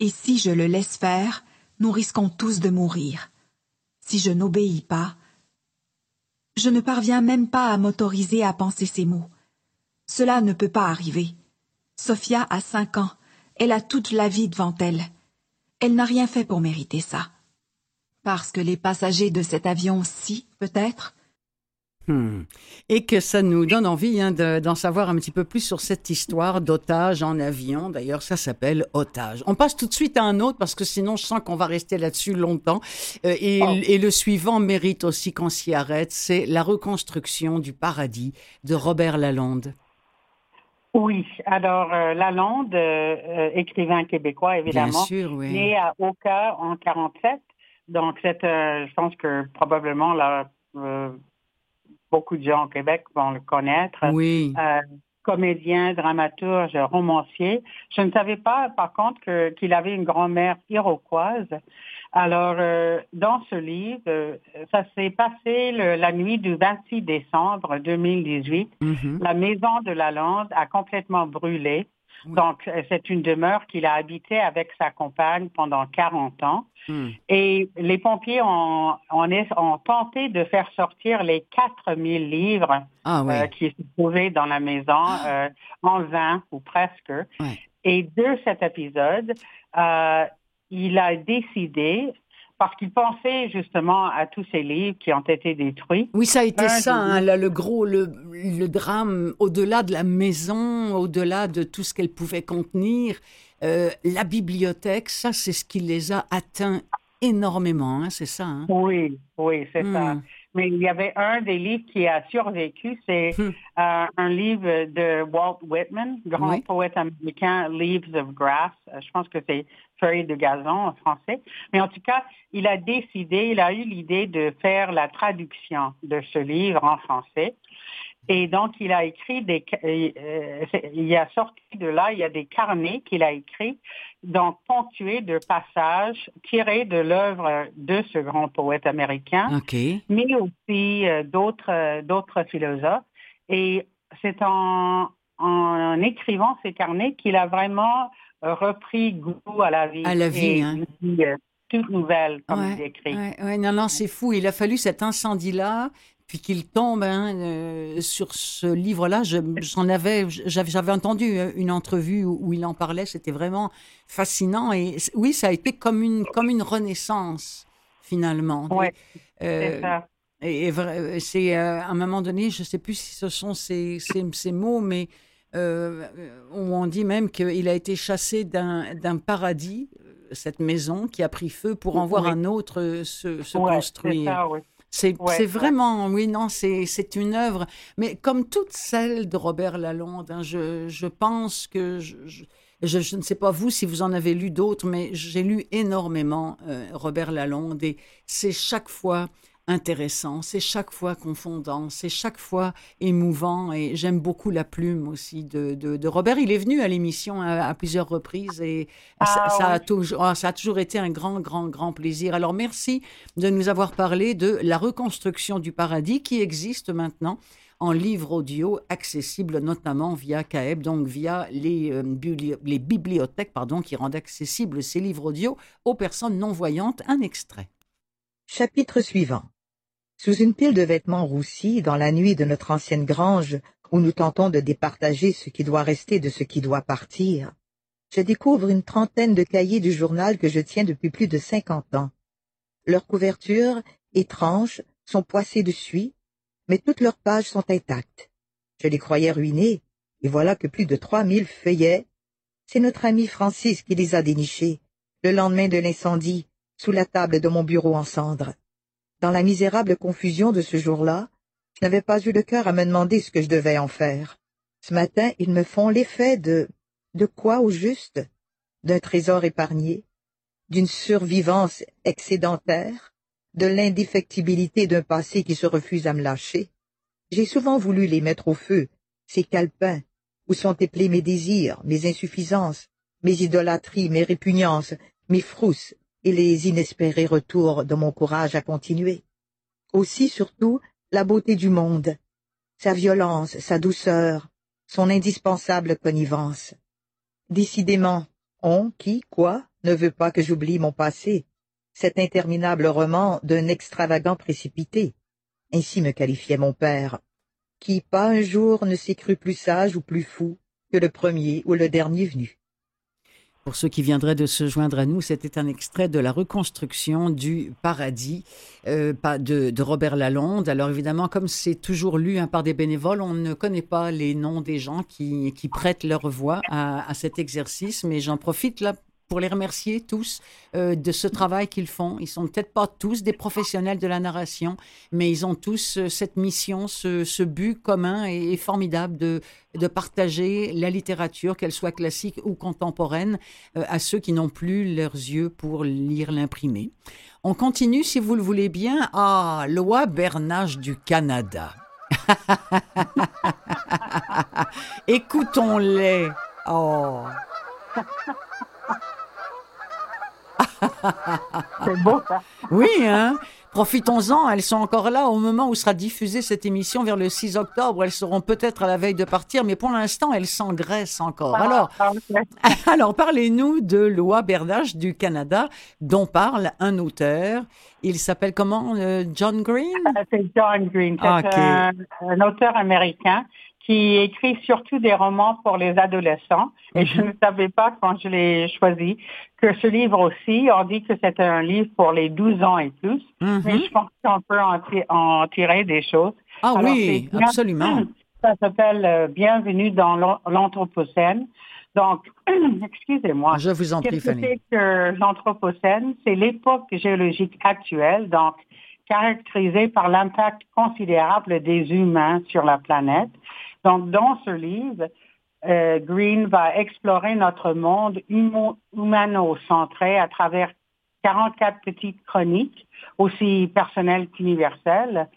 et si je le laisse faire, nous risquons tous de mourir. Si je n'obéis pas, je ne parviens même pas à m'autoriser à penser ces mots. Cela ne peut pas arriver. Sophia a cinq ans, elle a toute la vie devant elle. Elle n'a rien fait pour mériter ça. Parce que les passagers de cet avion, si, peut-être, Hmm. Et que ça nous donne envie hein, d'en savoir un petit peu plus sur cette histoire d'otage en avion. D'ailleurs, ça s'appelle otage. On passe tout de suite à un autre parce que sinon, je sens qu'on va rester là-dessus longtemps. Euh, et, oh. et, le suivant mérite aussi qu'on s'y arrête. C'est La reconstruction du paradis de Robert Lalonde. Oui, alors euh, Lalonde, euh, écrivain québécois évidemment, Bien sûr, oui. né à Oka en 47. Donc, c'est, je pense que probablement la beaucoup de gens au Québec vont le connaître. Oui. Euh, comédien, dramaturge, romancier. Je ne savais pas, par contre, qu'il avait une grand-mère iroquoise. Alors, euh, dans ce livre, euh, ça s'est passé la nuit du 26 décembre 2018. Mm-hmm. La maison de la Lande a complètement brûlé. Donc, euh, c'est une demeure qu'il a habitée avec sa compagne pendant 40 ans. Hmm. Et les pompiers ont, ont, tenté de faire sortir les 4000 livres ah, euh, qui se trouvaient dans la maison ah. en vain ou presque. Et de cet épisode, il a décidé parce qu'il pensait justement à tous ces livres qui ont été détruits. Oui, ça a été ça, hein, le gros, le, drame, au-delà de la maison, au-delà de tout ce qu'elle pouvait contenir, euh, la bibliothèque, ça, c'est ce qui les a atteints énormément, hein, c'est ça. Hein? Oui, oui, c'est ça. Mais il y avait un des livres qui a survécu, c'est hmm. euh, un livre de Walt Whitman, grand poète américain, Leaves of Grass. Euh, je pense que c'est Feuilles de gazon en français. Mais en tout cas, il a décidé, il a eu l'idée de faire la traduction de ce livre en français. Et donc, il a écrit des, euh, il a sorti de là, il y a des carnets qu'il a écrits, donc ponctués de passages tirés de l'œuvre de ce grand poète américain, mais aussi euh, d'autres, euh, d'autres philosophes. Et c'est en, en écrivant ces carnets qu'il a vraiment repris goût à la vie. À la vie, hein. toute nouvelle, comme il écrit. Ouais, non, non, c'est fou. Il a fallu cet incendie-là puis qu'il tombe hein, euh, sur ce livre-là. J'en avais, j'avais entendu euh, une entrevue où, il en parlait. C'était vraiment fascinant. Et oui, ça a été comme une, comme une renaissance finalement. Oui, euh, c'est ça. Et, c'est à un moment donné, je ne sais plus si ce sont ces, ces, mots, mais on dit même qu'il a été chassé d'un paradis, cette maison qui a pris feu, pour en voir un autre se, se construire. Ça, oui. C'est vraiment, oui, non, c'est une œuvre. Mais comme toutes celles de Robert Lalonde, hein, je, je, pense que, je, je, ne sais pas vous si vous en avez lu d'autres, mais j'ai lu énormément euh, Robert Lalonde et c'est chaque fois intéressant, c'est chaque fois confondant, c'est chaque fois émouvant et j'aime beaucoup la plume aussi de, de, Robert. Il est venu à l'émission à, plusieurs reprises et ça, ah, a toujours, ah, ça a toujours été un grand, grand, grand plaisir. Alors merci de nous avoir parlé de la reconstruction du paradis qui existe maintenant en livre audio accessible notamment via CAEB, donc via les, euh, les bibliothèques pardon, qui rendent accessibles ces livres audio aux personnes non-voyantes. Un extrait. Chapitre suivant. Sous une pile de vêtements roussis, dans la nuit de notre ancienne grange, où nous tentons de départager ce qui doit rester de ce qui doit partir, je découvre une trentaine de cahiers du journal que je tiens depuis plus de cinquante ans. Leurs couvertures, étranges, sont poissées de suie, mais toutes leurs pages sont intactes. Je les croyais ruinés, et voilà que plus de trois mille feuillets. C'est notre ami Francis qui les a dénichés, le lendemain de l'incendie, sous la table de mon bureau en cendres. Dans la misérable confusion de ce jour-là, je n'avais pas eu le cœur à me demander ce que je devais en faire. Ce matin, ils me font l'effet de... de quoi au juste? D'un trésor épargné D'une survivance excédentaire De l'indéfectibilité d'un passé qui se refuse à me lâcher J'ai souvent voulu les mettre au feu, ces calepins, où sont éplés mes désirs, mes insuffisances, mes idolâtries, mes répugnances, mes frousses, et les inespérés retours de mon courage à continuer. Aussi, surtout, la beauté du monde, sa violence, sa douceur, son indispensable connivence. Décidément, on, qui, quoi, ne veut pas que j'oublie mon passé, cet interminable roman d'un extravagant précipité. Ainsi me qualifiait mon père, qui pas un jour ne s'est cru plus sage ou plus fou que le premier ou le dernier venu. Pour ceux qui viendraient de se joindre à nous, c'était un extrait de la reconstruction du paradis euh, de, Robert Lalonde. Alors évidemment, comme c'est toujours lu hein, par des bénévoles, on ne connaît pas les noms des gens qui, qui prêtent leur voix à, à cet exercice, mais j'en profite là pour les remercier tous euh, de ce travail qu'ils font. Ils sont peut-être pas tous des professionnels de la narration, mais ils ont tous euh, cette mission, ce, but commun et, formidable de, de partager la littérature, qu'elle soit classique ou contemporaine, euh, à ceux qui n'ont plus leurs yeux pour lire l'imprimé. On continue, si vous le voulez bien, à Loi Bernage du Canada. Écoutons-les. Oh. C'est beau, ça. Oui, hein? Profitons-en, elles sont encore là au moment où sera diffusée cette émission vers le 6 octobre. Elles seront peut-être à la veille de partir, mais pour l'instant, elles s'engraissent encore. Ah, Alors, ah, alors parlez-nous de Loi Bernache du Canada, dont parle un auteur. Il s'appelle comment euh, John Green? Euh, C'est John Green, c'est Ah, un auteur américain qui écrit surtout des romans pour les adolescents. Et je Mhm. ne savais pas quand je l'ai choisi que ce livre aussi, on dit que c'est un livre pour les 12 ans et plus. Mhm. Mais je pense qu'on peut en, ti- en tirer des choses. Ah Alors, oui, absolument. Ça s'appelle euh, Bienvenue dans l'an- l'Anthropocène. Donc, excusez-moi. Je vous en prie, que Fanny. c'est que l'Anthropocène? C'est l'époque géologique actuelle, donc caractérisée par l'impact considérable des humains sur la planète. Donc, dans ce livre, euh, Green va explorer notre monde humano-centré à travers 44 petites chroniques, aussi personnelles qu'universelles.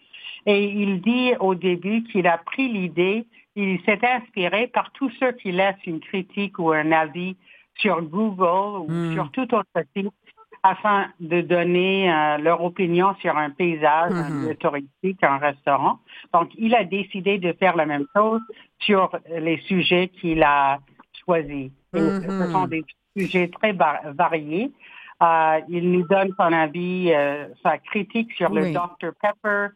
Et il dit au début qu'il a pris l'idée, il s'est inspiré par tous ceux qui laissent une critique ou un avis sur Google ou Hmm. sur tout autre site afin de donner euh, leur opinion sur un paysage, un Mhm. lieu touristique, un restaurant. Donc, il a décidé de faire la même chose sur les sujets qu'il a choisis. Ce sont des sujets très va- variés. Euh, il nous donne son avis, euh, sa critique sur le. Dr Pepper,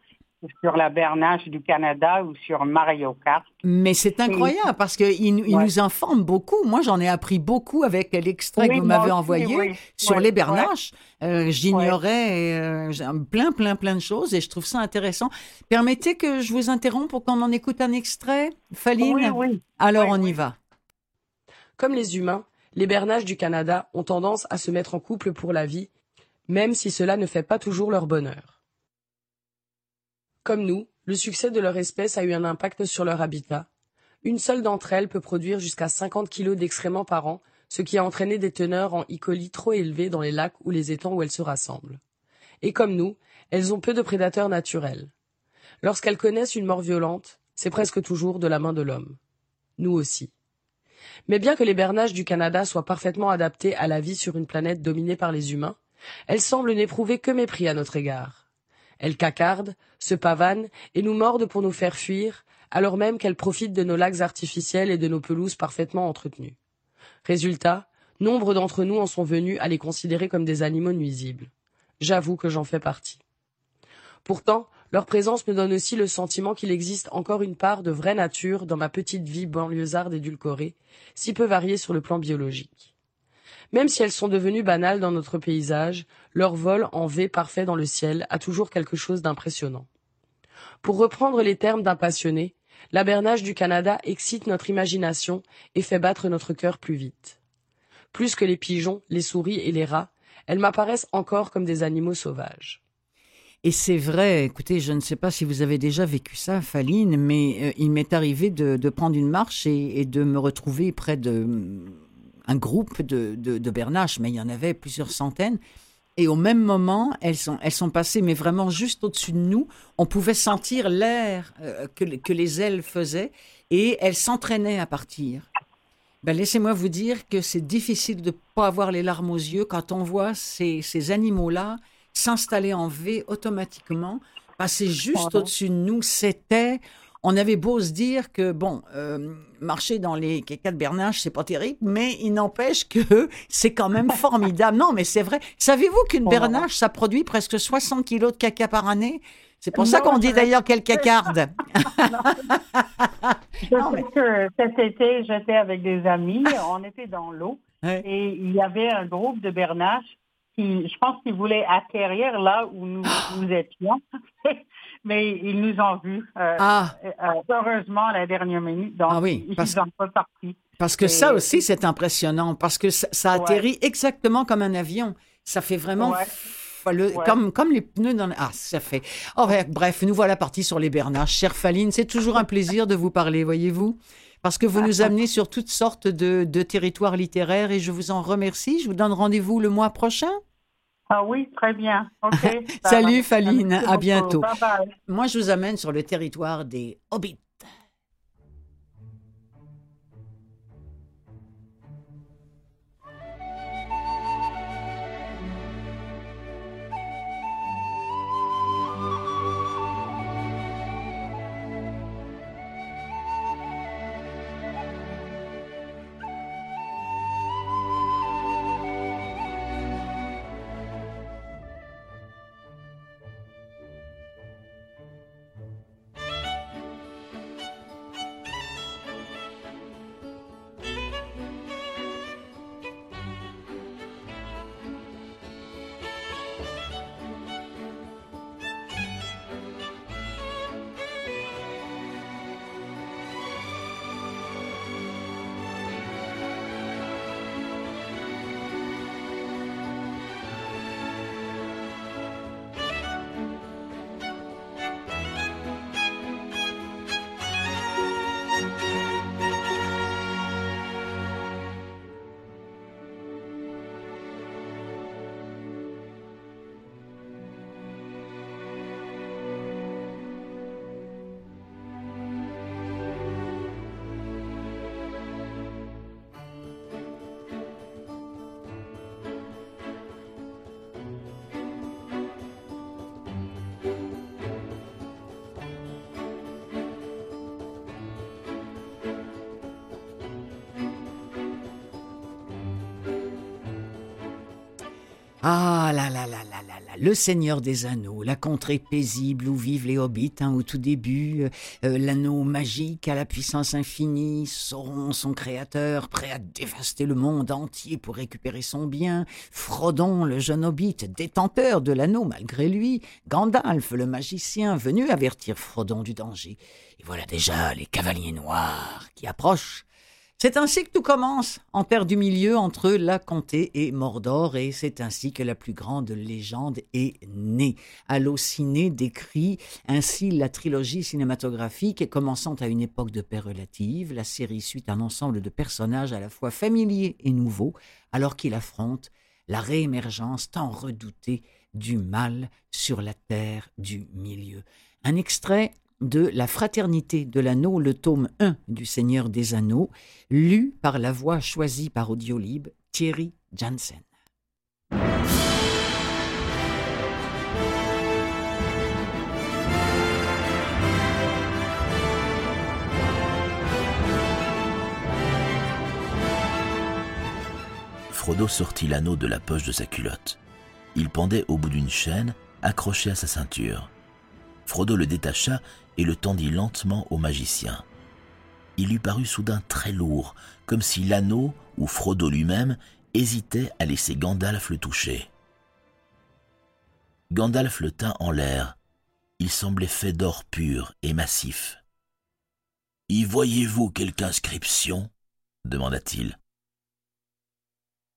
sur la Bernache du Canada ou sur Mario Kart. Mais c'est incroyable parce qu'il il Ouais. nous informe beaucoup. Moi, j'en ai appris beaucoup avec l'extrait Oui, que vous m'avez envoyé oui. sur Ouais, les ouais. bernaches. Euh, J'ignorais euh, plein, plein, plein de choses et je trouve ça intéressant. Permettez que je vous interrompe pour qu'on en écoute un extrait, Faline? Oui, oui. Alors, on y oui. va. Comme les humains, les bernaches du Canada ont tendance à se mettre en couple pour la vie, même si cela ne fait pas toujours leur bonheur. Comme nous, le succès de leur espèce a eu un impact sur leur habitat. Une seule d'entre elles peut produire jusqu'à 50 kilos d'excréments par an, ce qui a entraîné des teneurs en E. trop élevées dans les lacs ou les étangs où elles se rassemblent. Et comme nous, elles ont peu de prédateurs naturels. Lorsqu'elles connaissent une mort violente, c'est presque toujours de la main de l'homme. Nous aussi. Mais bien que les bernaches du Canada soient parfaitement adaptées à la vie sur une planète dominée par les humains, elles semblent n'éprouver que mépris à notre égard. Elles cacardent, se pavanent et nous mordent pour nous faire fuir, alors même qu'elles profitent de nos lacs artificiels et de nos pelouses parfaitement entretenues. Résultat, nombre d'entre nous en sont venus à les considérer comme des animaux nuisibles. J'avoue que j'en fais partie. Pourtant, leur présence me donne aussi le sentiment qu'il existe encore une part de vraie nature dans ma petite vie banlieusarde édulcorée, si peu variée sur le plan biologique. Même si elles sont devenues banales dans notre paysage, leur vol en V parfait dans le ciel a toujours quelque chose d'impressionnant. Pour reprendre les termes d'un passionné, la bernache du Canada excite notre imagination et fait battre notre cœur plus vite. Plus que les pigeons, les souris et les rats, elles m'apparaissent encore comme des animaux sauvages. Et c'est vrai, écoutez, je ne sais pas si vous avez déjà vécu ça, Faline, mais euh, il m'est arrivé de, prendre une marche et, de me retrouver près de mm, un groupe de, de bernaches, mais il y en avait plusieurs centaines. Et au même moment, elles sont, elles sont passées, mais vraiment juste au-dessus de nous. On pouvait sentir l'air euh, que, que les ailes faisaient et elles s'entraînaient à partir. Ben, Laissez-moi vous dire que c'est difficile de ne pas avoir les larmes aux yeux quand on voit ces, ces animaux-là s'installer en V automatiquement, passer juste au-dessus de nous. C'était, on avait beau se dire que, bon, euh, marcher dans les caca de Bernache, c'est pas terrible, mais il n'empêche que c'est quand même formidable. Non, mais c'est vrai. Savez-vous qu'une Oh. Bernache, ça produit presque 60 kilos de caca par année? C'est pour ça qu'on dit d'ailleurs qu'elle cacarde. Je Non, sais que cet été, j'étais avec des amis, on était dans l'eau Ouais. et il y avait un groupe de bernaches qui, je pense qu'ils voulaient atterrir là où nous, nous étions, mais ils nous ont vus. euh, Ah, euh, heureusement, à la dernière minute, donc Ah oui, ils parce- sont pas partis. Parce que Et- ça aussi, c'est impressionnant, parce que ça, ça Ouais. atterrit exactement comme un avion. Ça fait vraiment Ouais. f- le- Ouais. comme, comme les pneus dans... Ah, ça fait... Oh, bref, nous voilà partis sur les bernaches. Chère Faline, c'est toujours un plaisir de vous parler, voyez-vous, parce que vous nous amenez sur toutes sortes de, de territoires littéraires et je vous en remercie. Je vous donne rendez-vous le mois prochain. Ah oui, très bien. OK. ça Salut. Faline. À bientôt. Bye bye. Moi, je vous amène sur le territoire des hobbits. Ah là là là là là là, le Seigneur des Anneaux, la contrée paisible où vivent les hobbits hein, au tout début, euh, euh, l'anneau magique à la puissance infinie, Sauron son créateur, prêt à dévaster le monde entier pour récupérer son bien, Frodon le jeune hobbit, détenteur de l'anneau malgré lui, Gandalf le magicien venu avertir Frodon du danger. Et voilà déjà les cavaliers noirs qui approchent c'est ainsi que tout commence, en terre du milieu entre la comté et Mordor, et c'est ainsi que la plus grande légende est née. Allociné décrit ainsi la trilogie cinématographique commençant à une époque de paix relative, la série suit un ensemble de personnages à la fois familiers et nouveaux, alors qu'il affronte la réémergence tant redoutée du mal sur la terre du milieu. Un extrait de La Fraternité de l'Anneau, le tome 1 du Seigneur des Anneaux, lu par la voix choisie par Audiolib, Thierry Janssen. Frodo sortit l'anneau de la poche de sa culotte. Il pendait au bout d'une chaîne, accrochée à sa ceinture. Frodo le détacha et le tendit lentement au magicien. Il lui parut soudain très lourd, comme si l'anneau, ou Frodo lui-même, hésitait à laisser Gandalf le toucher. Gandalf le tint en l'air. Il semblait fait d'or pur et massif. Y voyez-vous quelque inscription? demanda-t-il.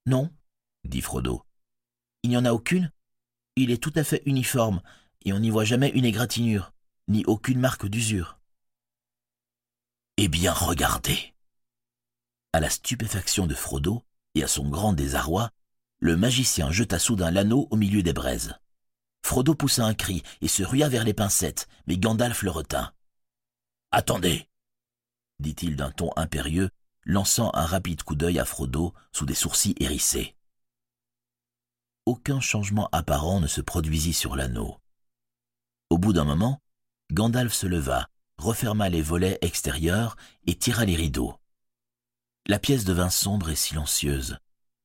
Non, dit Frodo. Il n'y en a aucune. Il est tout à fait uniforme, et on n'y voit jamais une égratignure ni aucune marque d'usure. Eh bien, regardez. À la stupéfaction de Frodo et à son grand désarroi, le magicien jeta soudain l'anneau au milieu des braises. Frodo poussa un cri et se rua vers les pincettes, mais Gandalf le retint. Attendez, dit-il d'un ton impérieux, lançant un rapide coup d'œil à Frodo sous des sourcils hérissés. Aucun changement apparent ne se produisit sur l'anneau. Au bout d'un moment, Gandalf se leva, referma les volets extérieurs et tira les rideaux. La pièce devint sombre et silencieuse,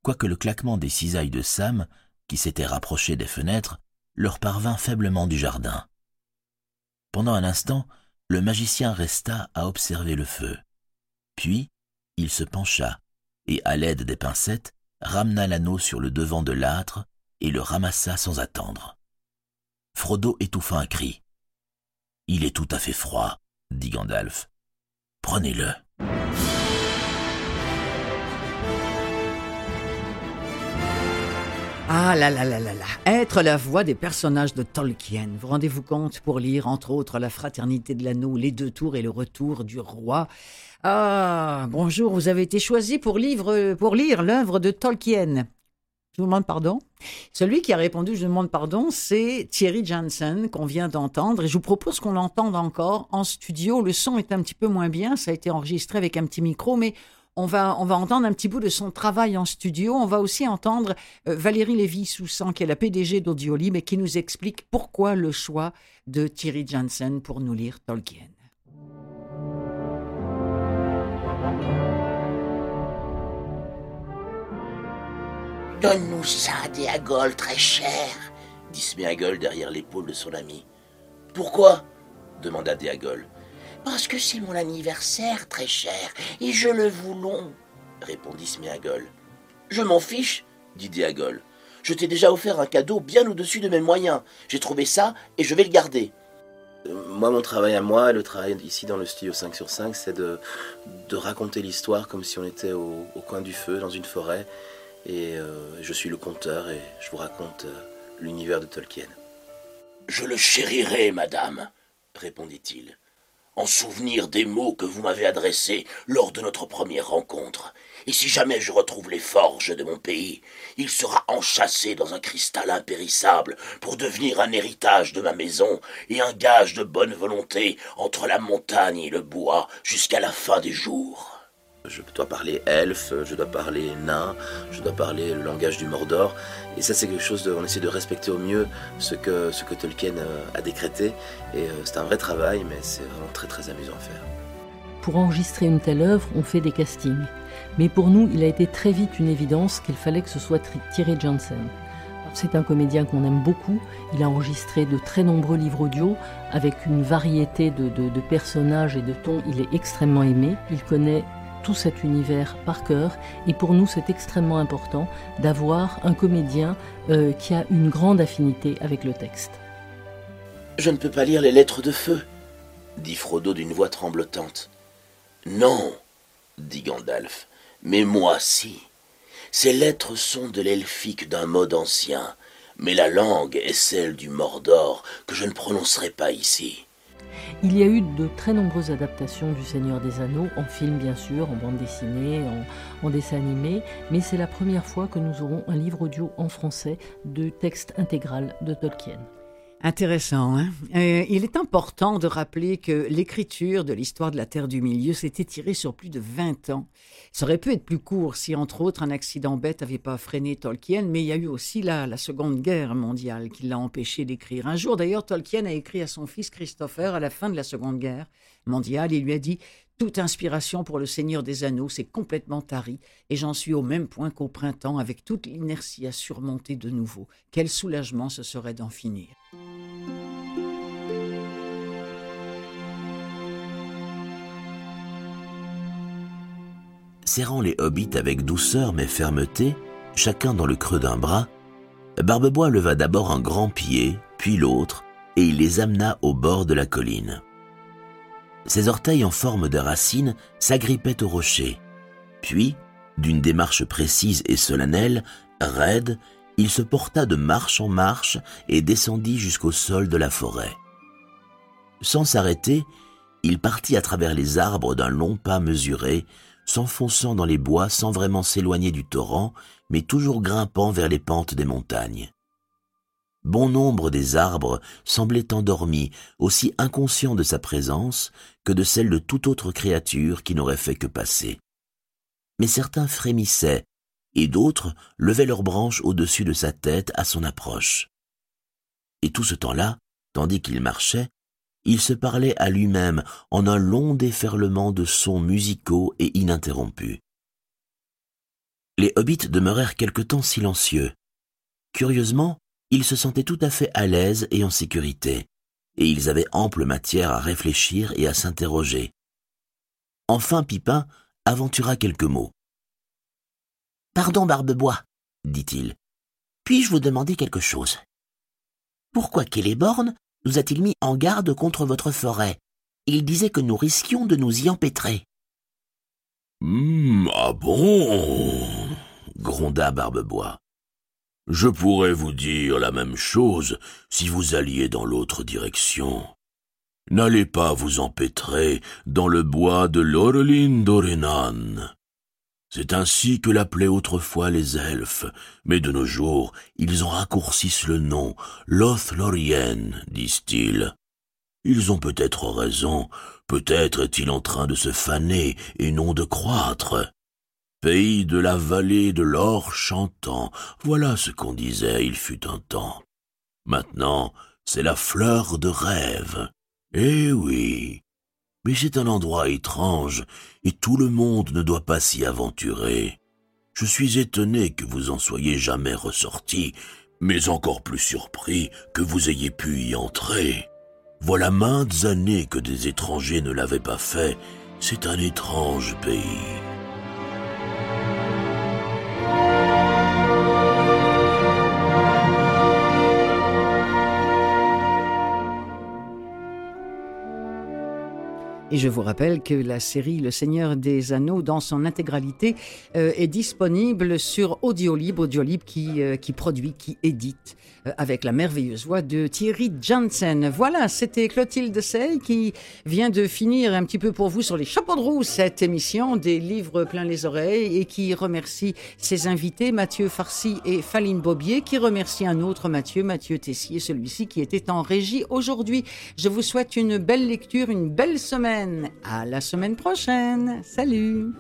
quoique le claquement des cisailles de Sam, qui s'étaient rapprochés des fenêtres, leur parvint faiblement du jardin. Pendant un instant, le magicien resta à observer le feu. Puis, il se pencha, et à l'aide des pincettes, ramena l'anneau sur le devant de l'âtre et le ramassa sans attendre. Frodo étouffa un cri. Il est tout à fait froid, dit Gandalf. Prenez-le. Ah là là là là là, être la voix des personnages de Tolkien. Vous rendez-vous compte pour lire entre autres La Fraternité de l'Anneau, Les Deux Tours et Le Retour du Roi. Ah, bonjour, vous avez été choisi pour, pour lire l'œuvre de Tolkien. Je vous demande pardon. Celui qui a répondu Je demande pardon, c'est Thierry Janssen qu'on vient d'entendre et je vous propose qu'on l'entende encore en studio. Le son est un petit peu moins bien, ça a été enregistré avec un petit micro, mais on va, on va entendre un petit bout de son travail en studio. On va aussi entendre euh, Valérie Lévy-Soussan, qui est la PDG d'Audiolib et qui nous explique pourquoi le choix de Thierry Janssen pour nous lire Tolkien. Donne-nous ça, Déagol, très cher, dit Sméagol derrière l'épaule de son ami. Pourquoi? demanda Déagol. Parce que c'est mon anniversaire, très cher, et je le voulons, répondit Sméagol. Je m'en fiche, dit Déagol. Je t'ai déjà offert un cadeau bien au-dessus de mes moyens. J'ai trouvé ça et je vais le garder. Euh, moi, mon travail à moi, le travail ici dans le studio 5 sur 5, c'est de raconter l'histoire comme si on était au coin du feu, dans une forêt, et euh, je suis le conteur et je vous raconte euh, l'univers de Tolkien. Je le chérirai, madame, répondit-il, en souvenir des mots que vous m'avez adressés lors de notre première rencontre. Et si jamais je retrouve les forges de mon pays, il sera enchâssé dans un cristal impérissable pour devenir un héritage de ma maison et un gage de bonne volonté entre la montagne et le bois jusqu'à la fin des jours. Je dois parler elfe, je dois parler nain, je dois parler le langage du Mordor. Et ça, c'est quelque chose de. On essaie de respecter au mieux ce que, Tolkien euh, a décrété. Et euh, c'est un vrai travail, mais c'est vraiment très très amusant à faire. Pour enregistrer une telle œuvre, on fait des castings. Mais pour nous, il a été très vite une évidence qu'il fallait que ce soit Thierry Johnson C'est un comédien qu'on aime beaucoup. Il a enregistré de très nombreux livres audio avec une variété de, personnages et de tons. Il est extrêmement aimé. Il connaît tout cet univers par cœur. Et pour nous, c'est extrêmement important d'avoir un comédien euh, qui a une grande affinité avec le texte. Je ne peux pas lire les lettres de feu, dit Frodo d'une voix tremblotante. Non, dit Gandalf, mais moi si. Ces lettres sont de l'elfique d'un mode ancien, mais la langue est celle du Mordor que je ne prononcerai pas ici. Il y a eu de très nombreuses adaptations du Seigneur des Anneaux, en film bien sûr, en bande dessinée, en, dessin animé, mais c'est la première fois que nous aurons un livre audio en français de texte intégral de Tolkien. Intéressant. Hein euh, il est important de rappeler que l'écriture de l'histoire de la Terre du Milieu s'est étirée sur plus de 20 ans. Ça aurait pu être plus court si, entre autres, un accident bête n'avait pas freiné Tolkien, mais il y a eu aussi la, la Seconde Guerre mondiale qui l'a empêché d'écrire. Un jour, d'ailleurs, Tolkien a écrit à son fils Christopher à la fin de la Seconde Guerre mondiale. Il lui a dit toute inspiration pour le Seigneur des Anneaux s'est complètement tarie, et j'en suis au même point qu'au printemps, avec toute l'inertie à surmonter de nouveau. Quel soulagement ce serait d'en finir. Serrant les hobbits avec douceur mais fermeté, chacun dans le creux d'un bras, Barbebois leva d'abord un grand pied, puis l'autre, et il les amena au bord de la colline. Ses orteils en forme de racine s'agrippaient au rocher. Puis, d'une démarche précise et solennelle, raide, il se porta de marche en marche et descendit jusqu'au sol de la forêt. Sans s'arrêter, il partit à travers les arbres d'un long pas mesuré, s'enfonçant dans les bois sans vraiment s'éloigner du torrent, mais toujours grimpant vers les pentes des montagnes. Bon nombre des arbres semblaient endormis, aussi inconscients de sa présence que de celle de toute autre créature qui n'aurait fait que passer. Mais certains frémissaient, et d'autres levaient leurs branches au-dessus de sa tête à son approche. Et tout ce temps-là, tandis qu'il marchait, il se parlait à lui-même en un long déferlement de sons musicaux et ininterrompus. Les hobbits demeurèrent quelque temps silencieux. Curieusement, ils se sentaient tout à fait à l'aise et en sécurité, et ils avaient ample matière à réfléchir et à s'interroger. Enfin Pipin aventura quelques mots. Pardon, Barbebois, dit-il. Puis-je vous demander quelque chose? Pourquoi Celeborn nous a-t-il mis en garde contre votre forêt? Il disait que nous risquions de nous y empêtrer. Hum, ah bon? gronda Barbebois. Je pourrais vous dire la même chose si vous alliez dans l'autre direction. N'allez pas vous empêtrer dans le bois de l'Orlin d'Orenan. C'est ainsi que l'appelaient autrefois les elfes, mais de nos jours ils en raccourcissent le nom, Lothlorien, disent-ils. Ils ont peut-être raison, peut-être est-il en train de se faner et non de croître. Pays de la vallée de l'or chantant, voilà ce qu'on disait il fut un temps. Maintenant, c'est la fleur de rêve. Eh oui. Mais c'est un endroit étrange, et tout le monde ne doit pas s'y aventurer. Je suis étonné que vous en soyez jamais ressorti, mais encore plus surpris que vous ayez pu y entrer. Voilà maintes années que des étrangers ne l'avaient pas fait. C'est un étrange pays. Et je vous rappelle que la série Le Seigneur des Anneaux, dans son intégralité, euh, est disponible sur Audiolib, Audiolib qui, euh, qui produit, qui édite avec la merveilleuse voix de Thierry Janssen. Voilà, c'était Clotilde Sey qui vient de finir un petit peu pour vous sur les chapeaux de roue cette émission des livres plein les oreilles et qui remercie ses invités Mathieu Farcy et Faline Bobier, qui remercie un autre Mathieu, Mathieu Tessier, celui-ci qui était en régie aujourd'hui. Je vous souhaite une belle lecture, une belle semaine. À la semaine prochaine. Salut.